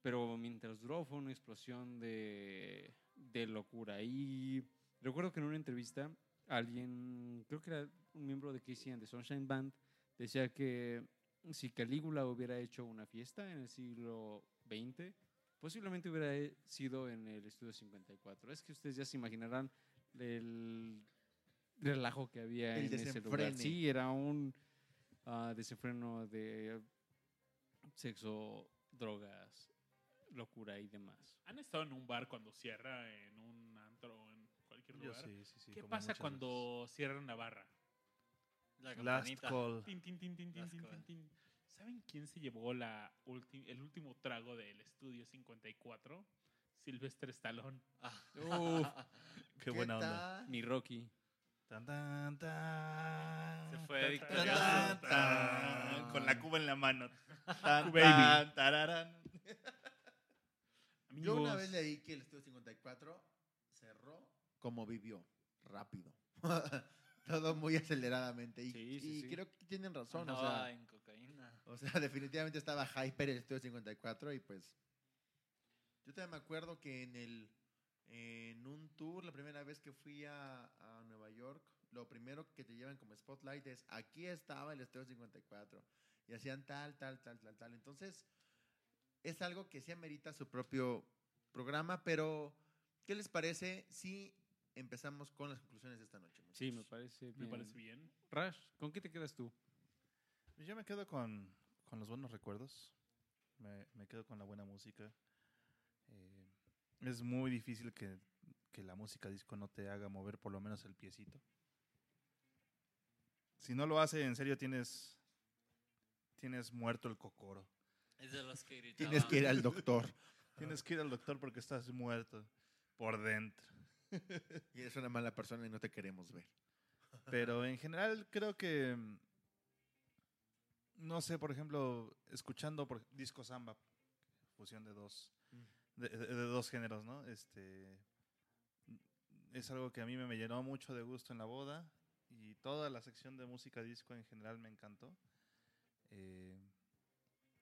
pero mientras duró fue una explosión de, de locura. Y recuerdo que en una entrevista alguien, creo que era un miembro de Casey and the Sunshine Band, decía que si Calígula hubiera hecho una fiesta en el siglo XX, posiblemente hubiera eh, sido en el estudio 54. Es que ustedes ya se imaginarán el relajo que había El en ese lugar. Sí, era un ah, desenfreno de sexo, drogas, locura y demás. ¿Han estado en un bar cuando cierra, en un antro o en cualquier Yo lugar? sí, sí, sí, ¿Qué pasa cuando cierran la barra? La veces. Last campanita. call. Tin, tin, tin, tin, tin, ¿Saben quién se llevó la el último trago del estudio 54? Sylvester Stallone. Ah. Qué buena onda. Mi Rocky. Tan, tan, tan. Se fue Tan, victorioso. tan, tan. Con la cuba en la mano. Tan, Baby. tan, tararán. Yo una vez leí que el estudio 54 cerró como vivió, rápido. Todo muy aceleradamente. Y, Sí, sí, y sí. creo que tienen razón. O Andaba sea, en cocaína. O sea, definitivamente estaba hyper el estudio 54 y pues. Yo también me acuerdo que en el en un tour, la primera vez que fui a, a Nueva York, lo primero que te llevan como spotlight es aquí estaba el estudio 54 y hacían tal, tal, tal, tal, tal. Entonces, es algo que sí amerita su propio programa, pero ¿qué les parece si empezamos con las conclusiones de esta noche? Sí, me muchachos? parece bien. me parece bien. Rash, ¿con qué te quedas tú? Yo me quedo con, con los buenos recuerdos. Me, me quedo con la buena música. Eh, es muy difícil que, que la música disco no te haga mover por lo menos el piecito. Si no lo hace, en serio tienes, tienes muerto el cocoro. Es de los que gritaban. Tienes que ir al doctor. Tienes que ir al doctor porque estás muerto por dentro. Y eres una mala persona y no te queremos ver. Pero en general creo que, no sé, por ejemplo, escuchando por disco samba, fusión de dos, de, de- de dos géneros, ¿no? Este, es algo que a mí me, me llenó mucho de gusto en la boda y toda la sección de música disco en general me encantó. Eh,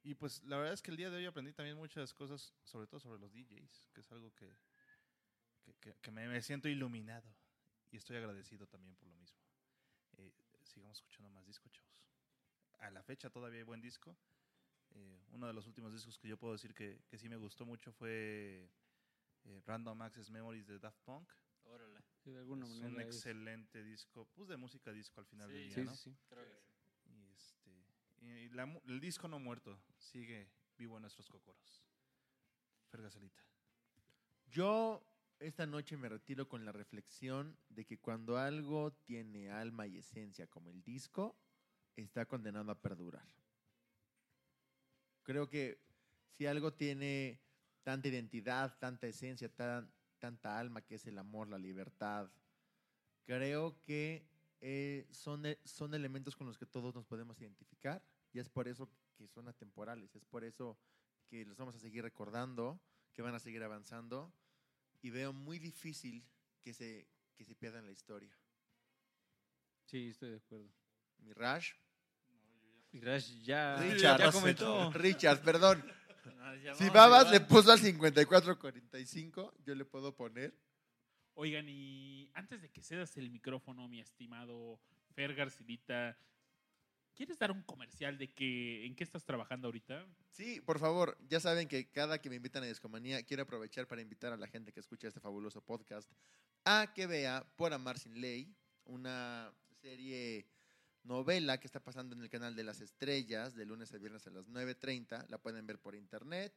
Y pues la verdad es que el día de hoy aprendí también muchas cosas, sobre todo sobre los DJs, que es algo que, que, que- que me, me siento iluminado y estoy agradecido también por lo mismo. Eh, sigamos escuchando más disco, chavos. A la fecha todavía hay buen disco. Eh, uno de los últimos discos que yo puedo decir que, que sí me gustó mucho fue eh, Random Access Memories de Daft Punk. Órale. Sí, de alguna es manera. un es- excelente disco, pues de música disco al final Sí, del día, Sí, ¿no? sí, sí. Creo que sí. Y, este, y la el disco no muerto, sigue vivo en nuestros cocoros. Fergacelita. Yo esta noche me retiro con la reflexión de que cuando algo tiene alma y esencia como el disco, está condenado a perdurar. Creo que si algo tiene tanta identidad, tanta esencia, tan- tanta alma que es el amor, la libertad, creo que eh, son, e- son elementos con los que todos nos podemos identificar y es por eso que son atemporales, es por eso que los vamos a seguir recordando, que van a seguir avanzando y veo muy difícil que se, que se pierdan la historia. Sí, estoy de acuerdo. Mi Ya, Richard, ya comentó. Richard, perdón. Si Babas le puso al 5445, yo le puedo poner. Oigan, y antes de que cedas el micrófono, mi estimado Fer Garcilita, ¿quieres dar un comercial de que en qué estás trabajando ahorita? Sí, por favor, ya saben que cada que me invitan a Discomanía, quiero aprovechar para invitar a la gente que escucha este fabuloso podcast a que vea Por Amar Sin Ley, una serie novela que está pasando en el canal de las estrellas de lunes a viernes a las 9.30. La pueden ver por internet,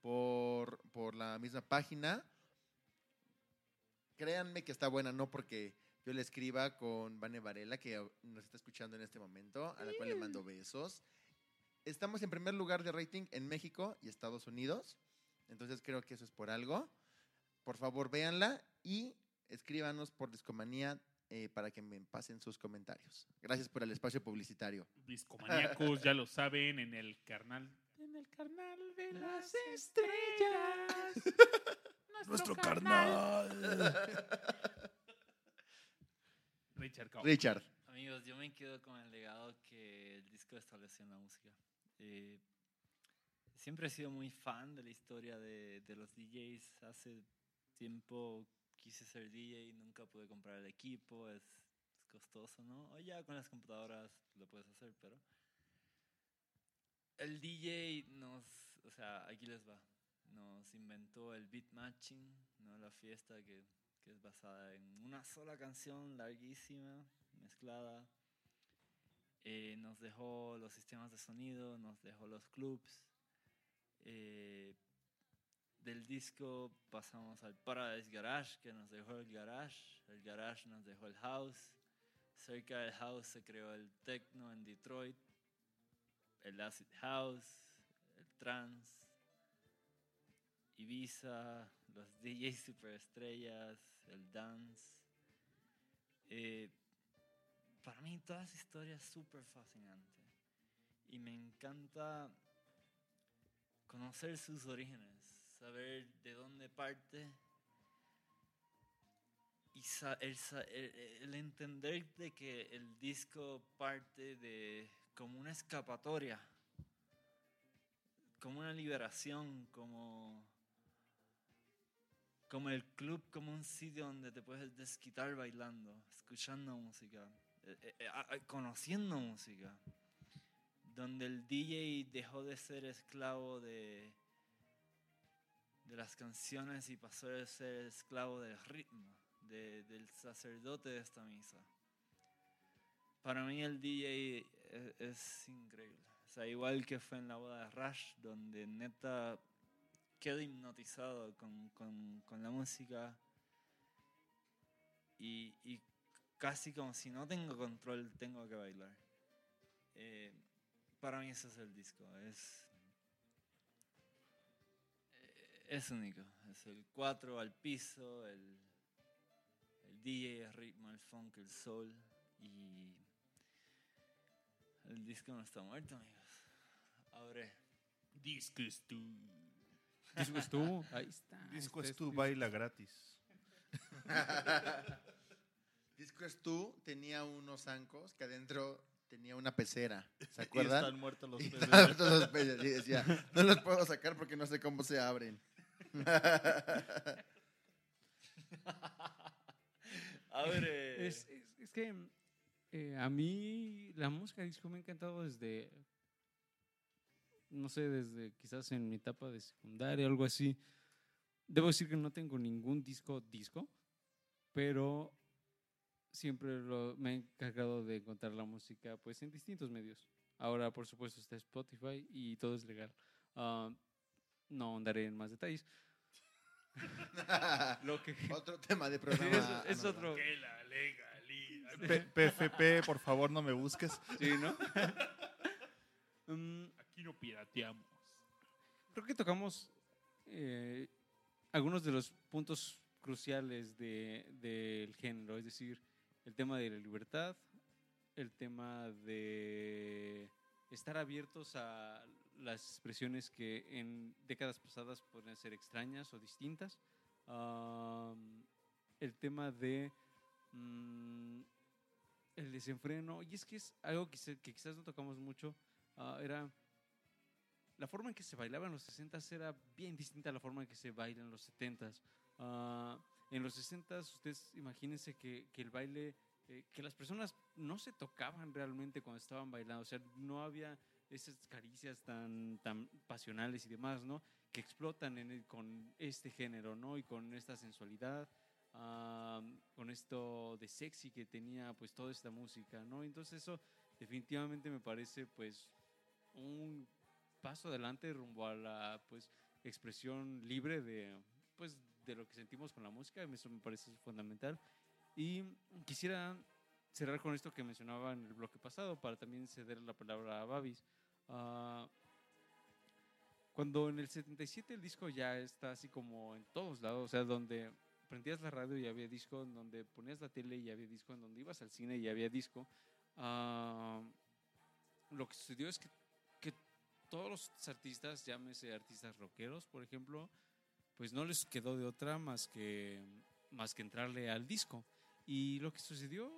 por, por la misma página. Créanme que está buena, no porque yo le escriba con Vane Varela, que nos está escuchando en este momento, a la cual le mando besos estamos en primer lugar de rating en México y Estados Unidos. Entonces creo que eso es por algo. Por favor, véanla y escríbanos por Discomanía eh, para que me pasen sus comentarios. Gracias por el espacio publicitario. Discomaníacos, ya lo saben, en el carnal. En el carnal de las estrellas. Nuestro carnal. Richard Cau. Richard, Amigos, yo me quedo con el legado que el disco estableció en la música. Eh, siempre he sido muy fan de la historia de, de los DJs. Hace tiempo quise ser DJ, nunca pude comprar el equipo, es, es costoso, ¿no? Hoy ya con las computadoras lo puedes hacer, pero el DJ nos, o sea, aquí les va, nos inventó el beat matching, ¿no? La fiesta que, que es basada en una sola canción larguísima, mezclada. Eh, nos dejó los sistemas de sonido, nos dejó los clubs. Eh, del disco pasamos al Paradise Garage, que nos dejó el garage. El garage nos dejó el house. Cerca del house se creó el techno en Detroit, el acid house, el trance, Ibiza, los DJs superestrellas, el dance. Eh, para mí toda esa historia es súper fascinante y me encanta conocer sus orígenes, saber de dónde parte y el, el- entender de que el disco parte de como una escapatoria, como una liberación, como como el club, como un sitio donde te puedes desquitar bailando, escuchando música, eh, eh, eh, conociendo música, donde el DJ dejó de ser esclavo de, de las canciones y pasó a ser esclavo del ritmo, de- del sacerdote de esta misa. Para mí el DJ es, increíble. O sea, igual que fue en la boda de Rush, donde neta quedo hipnotizado con, con- con la música y, y casi como si no tengo control, tengo que bailar. Eh, para mí ese es el disco, es, es único. Es el 4 al piso, el, el DJ, el ritmo, el funk, el soul y el disco no está muerto, amigos. Abre. Disco es tú. Disco es tú. Ahí está. Disco Este es tu baila gratis. Disco es tú tenía unos zancos que adentro tenía una pecera. ¿Se Y acuerdan? están muertos los peces. estaban todos los peces, y decía, no los puedo sacar porque no sé cómo se abren. Abre. Es, es- es que eh, a mí la música disco me ha encantado desde, no sé, desde quizás en mi etapa de secundaria, algo así. Debo decir que no tengo ningún disco disco, pero siempre lo- me he encargado de encontrar la música pues en distintos medios. Ahora, por supuesto, está Spotify y todo es legal. Ah, no andaré en más detalles. Lo que Otro tema de Sí, programa. es, otro. Que la legaliza. P- PFP, por favor, no me busques. Sí, ¿no? Mm, Aquí no pirateamos. creo que tocamos eh, algunos de los puntos cruciales de- del género, es decir, el tema de la libertad, el tema de estar abiertos a las expresiones que en décadas pasadas pueden ser extrañas o distintas, am, el tema de mm, el desenfreno, y es que es algo que, se- que quizás no tocamos mucho, ah, era la forma en que se bailaba en los 60 era bien distinta a la forma en que se baila en los 70 en los 60 ustedes imagínense que, que el baile, eh, que las personas no se tocaban realmente cuando estaban bailando, o sea, no había esas caricias tan, tan pasionales y demás, ¿no? Que explotan en el- con este género, ¿no? Y con esta sensualidad, ah, con esto de sexy que tenía pues toda esta música, ¿no? Entonces eso definitivamente me parece pues un paso adelante rumbo a la pues expresión libre de pues de lo que sentimos con la música eso me parece fundamental y quisiera cerrar con esto que mencionaba en el bloque pasado para también ceder la palabra a Babis Ah, cuando en el 77 el disco ya está así como en todos lados o sea donde prendías la radio y había disco en donde ponías la tele y había disco en donde ibas al cine y había disco ah, lo que sucedió es que, que todos los artistas, llámese artistas rockeros, por ejemplo, pues no les quedó de otra más que, más que entrarle al disco. Y lo que sucedió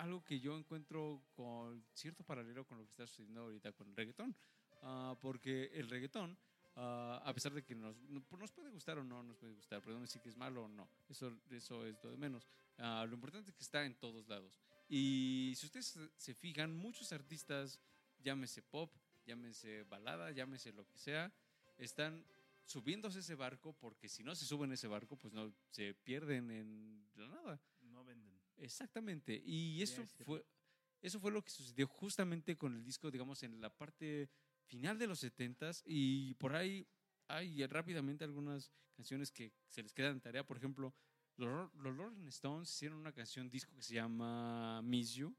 algo que yo encuentro con cierto paralelo con lo que está sucediendo ahorita con el reggaetón. Ah, porque el reggaetón, ah, a pesar de que nos, no- nos puede gustar o no nos puede gustar, pero no decir que es malo o no, eso, eso es lo de menos. Ah, lo importante es que está en todos lados. Y si ustedes se- fijan, muchos artistas, llámese pop, llámese balada, llámese lo que sea, están subiéndose ese barco porque si no se suben ese barco, pues no se pierden en la nada. Exactamente. Y eso fue, eso fue lo que sucedió justamente con el disco, digamos, en la parte final de los 70s. Y por ahí hay rápidamente algunas canciones que se les quedan en tarea. Por ejemplo, los, los Rolling Stones hicieron una canción disco que se llama Miss You,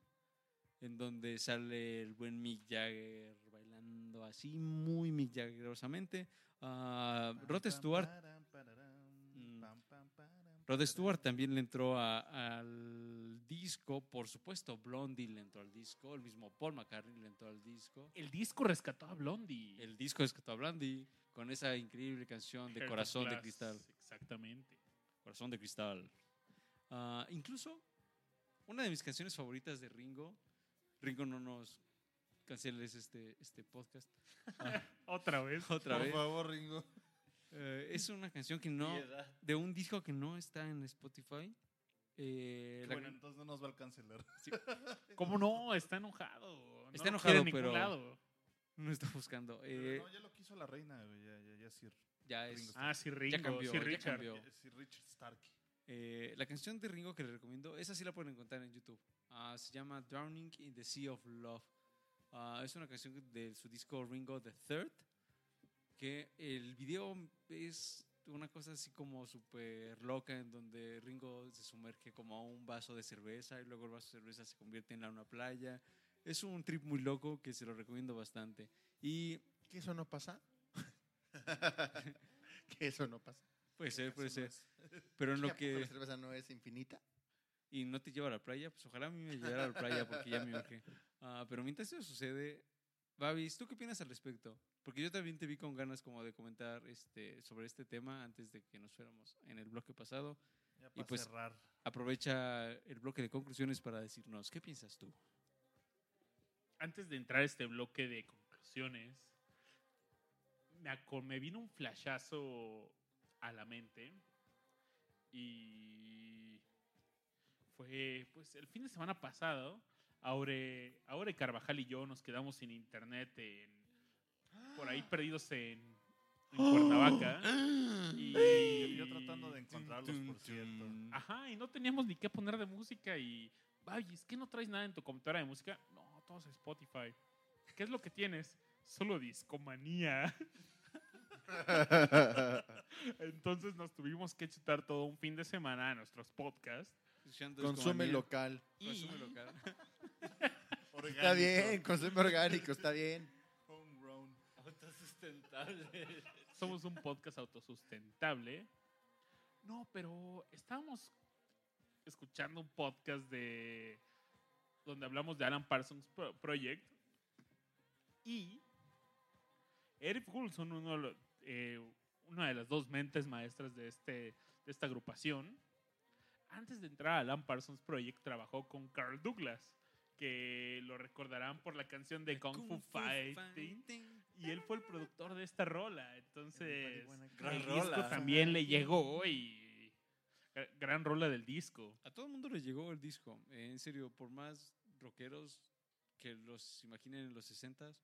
en donde sale el buen Mick Jagger bailando así, muy Mick Jaggerosamente. Ah, Rod Stewart. Rod Stewart también le entró a- al disco, por supuesto, Blondie le entró al disco, el mismo Paul McCartney le entró al disco. El disco rescató a Blondie. El disco es a Blondie con esa increíble canción de Heart Corazón de Cristal. Exactamente. Corazón de Cristal. Ah, incluso una de mis canciones favoritas de Ringo, Ringo no nos canceles este, este podcast Otra vez. otra Por vez. favor, Ringo. Eh, es una canción que no, Piedad. de un disco que no está en Spotify. Eh, la Bueno, can- entonces no nos va a cancelar. ¿Cómo no? Está enojado. Está no enojado, pero- lado. no está buscando. Pero Eh, no, ya lo quiso la reina. Ya, ya, ya, Sir. ya es, Ringo Ah, sí, Ringo. cambió, sí, ya Richard. cambió. Ya- Sir Richard Stark. Eh, la canción de Ringo que les recomiendo, esa sí la pueden encontrar en YouTube. Ah, se llama Drowning in the Sea of Love. Ah, es una canción de su disco Ringo the Third, que el video es una cosa así como súper loca en donde Ringo se sumerge como a un vaso de cerveza y luego el vaso de cerveza se convierte en una playa. Es un trip muy loco que se lo recomiendo bastante. Y ¿Que eso no pasa? que eso no pasa. puede ser, puede ser. Pero en ¿Que lo que... la cerveza no es infinita? y no te lleva a la playa, pues ojalá a mí me llevara a la playa porque ya me urge. Ah, pero mientras eso sucede, Babis, ¿tú qué opinas al respecto? Porque yo también te vi con ganas como de comentar este, sobre este tema antes de que nos fuéramos en el bloque pasado. Ya Y para pues- cerrar. Aprovecha el bloque de conclusiones para decirnos, ¿qué piensas tú? antes de entrar a este bloque de conclusiones, me, me vino un flashazo a la mente y fue pues el fin de semana pasado. Aure, Aure Carvajal y yo nos quedamos sin internet en, por ahí perdidos en, en Cuernavaca. Y Yo tratando de encontrarlos, por cierto. Ajá, y no teníamos ni qué poner de música y... Vaya, ¿es que no traes nada en tu computadora de música? No, todo es Spotify. ¿Qué es lo que tienes? Solo discomanía. Entonces nos tuvimos que chutar todo un fin de semana a nuestros podcasts. Consume local. Consume local. Está bien, consume orgánico, está bien. Homegrown. Autosustentable. Somos un podcast autosustentable. No, pero estábamos escuchando un podcast de donde hablamos de Alan Parsons Pro- Project y Eric Goulson, uno eh, una de las dos mentes maestras de, este, de esta agrupación, antes de entrar a Alan Parsons Project trabajó con Carl Douglas, que lo recordarán por la canción de Kung, Fu Fighting. Y él fue el productor de esta rola. Entonces, Gran el rola. disco también le llegó y gra- gran rola del disco. A todo el mundo le llegó el disco. Eh, En serio, por más rockeros que los imaginen en los 60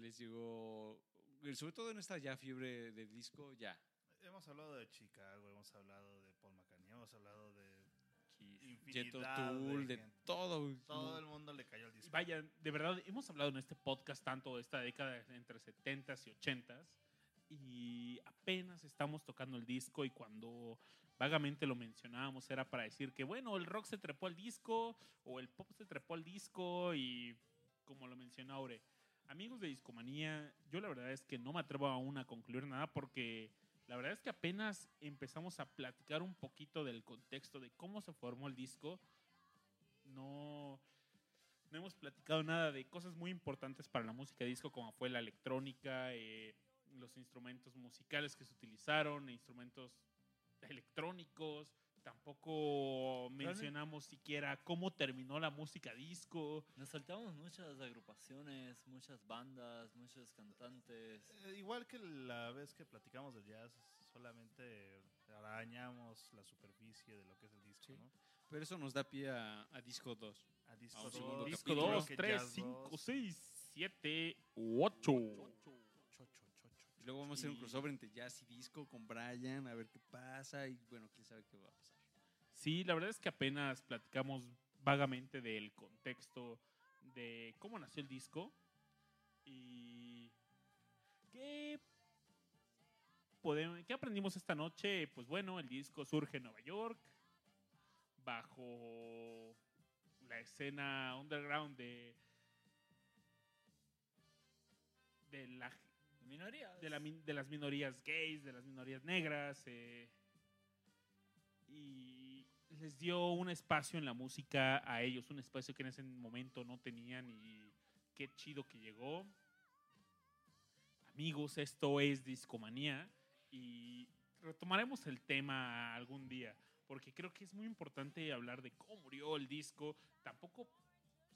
les llegó, eh, sobre todo en esta ya fiebre del disco, ya. Hemos hablado de Chicago, hemos hablado de Paul McCartney, hemos hablado de Tool, de todo. Todo el mundo le cayó al Y disco. Vaya, de verdad, hemos hablado en este podcast tanto de esta década entre 70s y 80s y apenas estamos tocando el disco y cuando vagamente lo mencionábamos era para decir que bueno, el rock se trepó al disco o el pop se trepó al disco y como lo mencionó Aure, amigos de Discomanía, yo la verdad es que no me atrevo aún a concluir nada porque la verdad es que apenas empezamos a platicar un poquito del contexto de cómo se formó el disco. No, no hemos platicado nada de cosas muy importantes para la música disco, como fue la electrónica, eh, los instrumentos musicales que se utilizaron, instrumentos electrónicos. Tampoco mencionamos siquiera cómo terminó la música disco. Nos saltamos muchas agrupaciones, muchas bandas, muchos cantantes. Eh, igual que la vez que platicamos del jazz, solamente arañamos la superficie de lo que es el disco, Sí. ¿no? Pero eso nos da pie a, a disco 2. A disco A un dos, segundo Disco capítulo. 2, que 3, Jazz 5, dos. 6, 7, 8. Chocho, chocho, chocho. Y luego vamos a hacer un Sí. crossover entre jazz y disco con Brian, a ver qué pasa. Y bueno, quién sabe qué va a pasar. Sí, la verdad es que apenas platicamos vagamente del contexto de cómo nació el disco y qué, podemos, qué aprendimos esta noche. Pues bueno, el disco surge en Nueva York bajo la escena underground de de la Minorías. de, la min- de las minorías gays, de las minorías negras. eh, y les dio un espacio en la música a ellos, un espacio que en ese momento no tenían y qué chido que llegó. Amigos, esto es Discomanía y retomaremos el tema algún día, porque creo que es muy importante hablar de cómo murió el disco. Tampoco,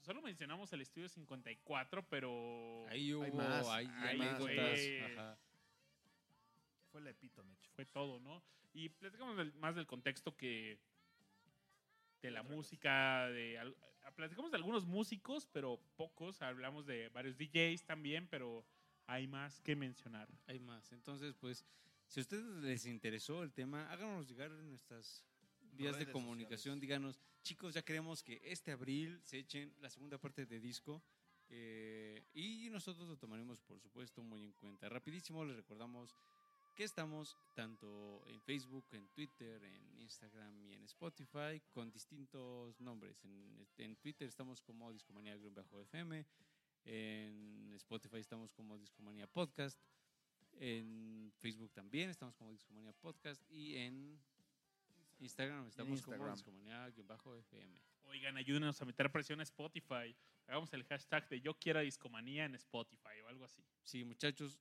solo mencionamos el estudio 54, pero... Ahí hubo, más, hay, hay anécdotas. fue- Ajá. Fue el epítome, chicos. fue todo, ¿no? Y platicamos más del contexto que de la música, de al- platicamos de algunos músicos, pero pocos, hablamos de varios DJs también, pero hay más que mencionar. Hay más. Entonces, pues, si a ustedes les interesó el tema, háganos llegar en nuestras vías de comunicación. sociales. Díganos, chicos, ya queremos que este abril se echen la segunda parte de disco. eh, y nosotros lo tomaremos, por supuesto, muy en cuenta. Rapidísimo, les recordamos que estamos tanto en Facebook, en Twitter, en Instagram y en Spotify con distintos nombres. En, en Twitter estamos como Discomanía-FM, en Spotify estamos como Discomanía Podcast, en Facebook también estamos como Discomanía Podcast y en Instagram estamos como Instagram. Discomanía-FM. Oigan, ayúdenos a meter presión a Spotify. Hagamos el hashtag de yo quiero discomanía en Spotify o algo así. Sí, muchachos,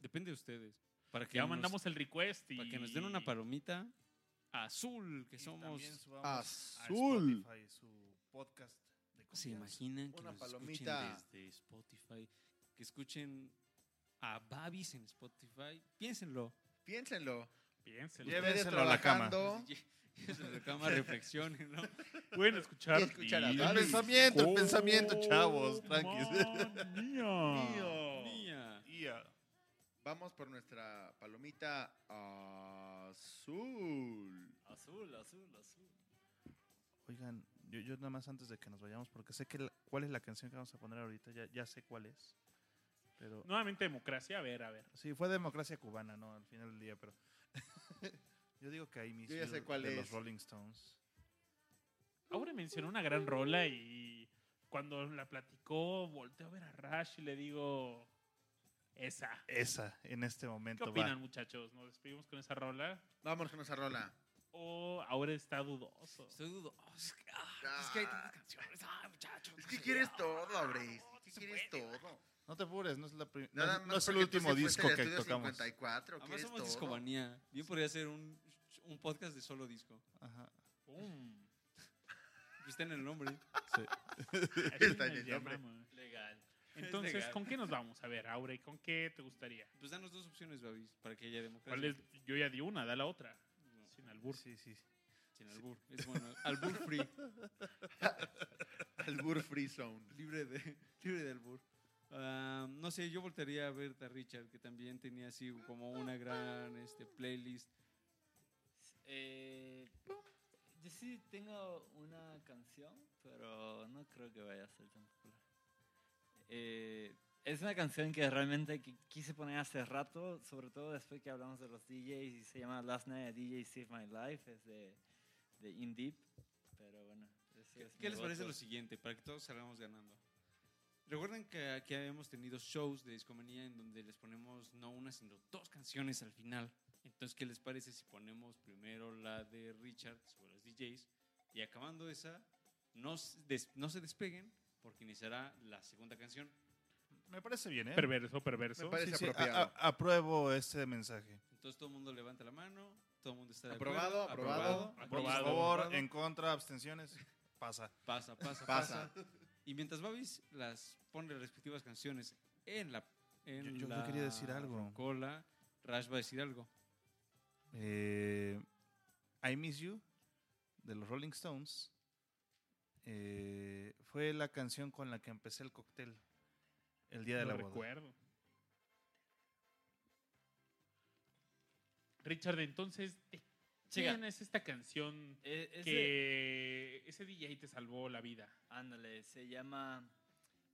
depende de ustedes. Para que Ya nos- mandamos el request y... para que nos den una palomita azul, que Y somos Azul. a Spotify su podcast de ¿Se imaginan que Una nos palomita. escuchen desde Spotify? Que escuchen a Babis en Spotify. Piénsenlo. Piénsenlo. Piénsenlo. Llévenselo Ustedes a la cama. En la cama reflexionen, ¿no? Pueden escuchar. Y escuchar a Gaby. El pensamiento, el pensamiento, chavos, tranquis. man, mía. Mío. Vamos por nuestra palomita azul. Azul, azul, azul. Oigan, yo, yo nada más antes de que nos vayamos, porque sé que la- cuál es la canción que vamos a poner ahorita, ya, ya sé cuál es. Pero Nuevamente democracia, a ver, a ver. sí, fue democracia cubana, ¿no? Al final del día, pero yo digo que ahí mismo Yo ya sé cuál de es. los Rolling Stones. Aure mencionó una gran rola y cuando la platicó, volteo a ver a Rash y le digo, esa. Esa, en este ¿Qué momento va. opinan, muchachos? ¿Nos despedimos con esa rola? Vamos con esa rola. ¿O ahora está dudoso? Estoy dudoso. Es que, ah, es que hay tantas canciones. Ay, muchachos. Es no que sé. quieres todo, Abreis. Es que quieres puede. todo. No te apures, no es, la no Nada es- no más es el último disco que tocamos. 54, Además somos todo. discomanía. Bien podría ser un, un podcast de solo disco. Ajá. ¡Pum! Está en el nombre. Sí. Está en el nombre. llamamos. Legal. Entonces. ¿con qué nos vamos? A ver, Aure, ¿con qué te gustaría? Pues danos dos opciones, Babis, para que haya democracia. ¿Cuál es? Yo ya di una, da la otra. No, Sin albur. Sí, sí. sin albur. Es bueno. Albur free. Albur Free Zone. libre de, libre de albur. Ah, no sé, yo voltearía a ver a Richard, que también tenía así como una gran este, playlist. Eh, yo sí tengo una canción, pero no creo que vaya a ser tan popular. Eh, es una canción que realmente qui- quise poner hace rato, sobre todo después que hablamos de los DJs, y se llama Last Night a DJ Save My Life, es de, de In Deep, pero bueno. ¿Qué, qué les parece lo siguiente? Para que todos salgamos ganando. Recuerden que aquí hemos tenido shows de discomanía en donde les ponemos no una, sino dos canciones al final. Entonces, ¿qué les parece si ponemos primero la de Richard sobre los DJs y acabando esa, no, no se despeguen porque iniciará la segunda canción? Me parece bien, ¿eh? Perverso, perverso. Me parece Sí, sí, apropiado. a- a- apruebo este mensaje. Entonces todo el mundo levanta la mano, todo el mundo está de Aprobado, acuerdo. aprobado. Por Aprobado. favor, aprobado. en contra, abstenciones, pasa. Pasa, pasa, Pasa. pasa. Y mientras Babis las pone las respectivas canciones en la en Yo- yo- yo la quería decir algo. Cola, Rash va a decir algo. Eh, I Miss You, de los Rolling Stones, eh, fue la canción con la que empecé el cóctel el día de la boda. recuerdo. Richard, entonces, ¿de Chica. ¿quién es esta canción Eh, ese- que ese DJ te salvó la vida? Ándale, se llama.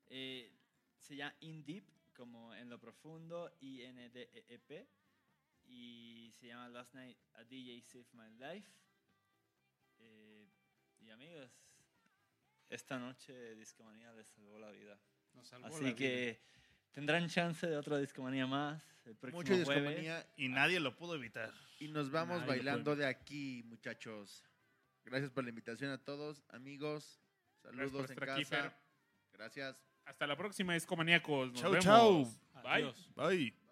eh, se llama In Deep, como en lo profundo, I-N-D-E-E-P. Y se llama Last Night a DJ Save My Life. Eh, y amigos, esta noche Discomanía les salvó la vida. Nos salvó Así la que tendrán chance de otra Discomanía más el próximo Mucha jueves. discomanía Y nadie lo pudo evitar. y nos vamos Nadie bailando de aquí, muchachos. Gracias por la invitación a todos, amigos. Gracias por Saludos en casa. Gracias. Hasta la próxima, Discomaníacos. Nos Chau, vemos. chau. Bye. Adiós. Bye.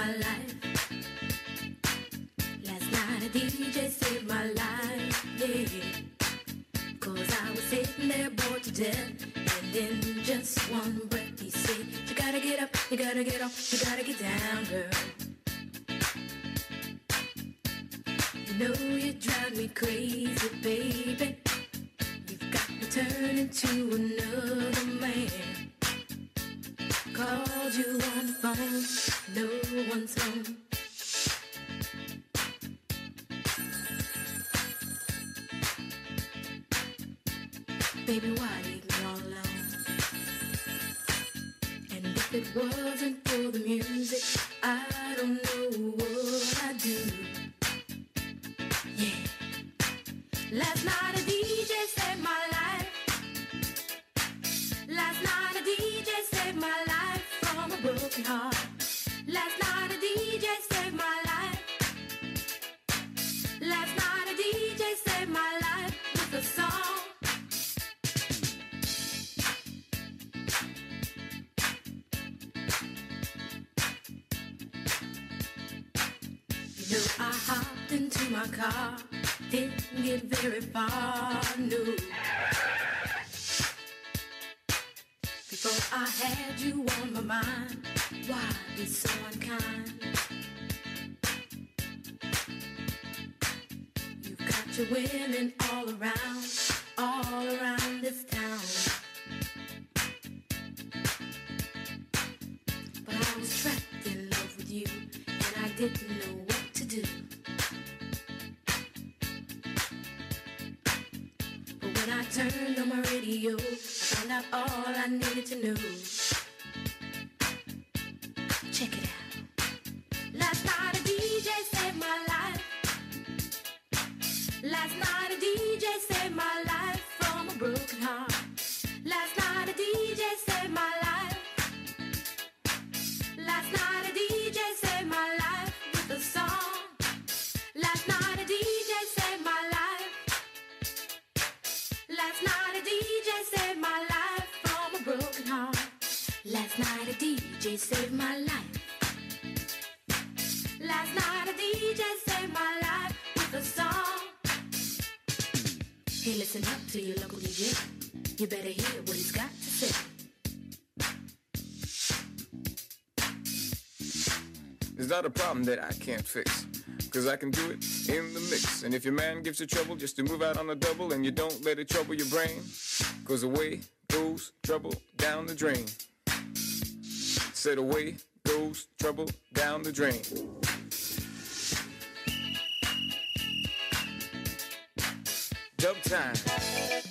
My life. Last night a DJ saved my life, yeah. Cause I was sitting there bored to death. And in just one breath he said, You gotta get up, you gotta get off, you gotta get down, girl. You know you drive me crazy, baby. You've got me turning to another man. Called you on the phone, no one's home. Baby, You better hear what he's got to say. It's not a problem that I can't fix. Cause I can do it in the mix. And if your man gives you trouble just to move out on the double and you don't let it trouble your brain, cause away goes trouble down the drain. Said away goes trouble down the drain. Dub time.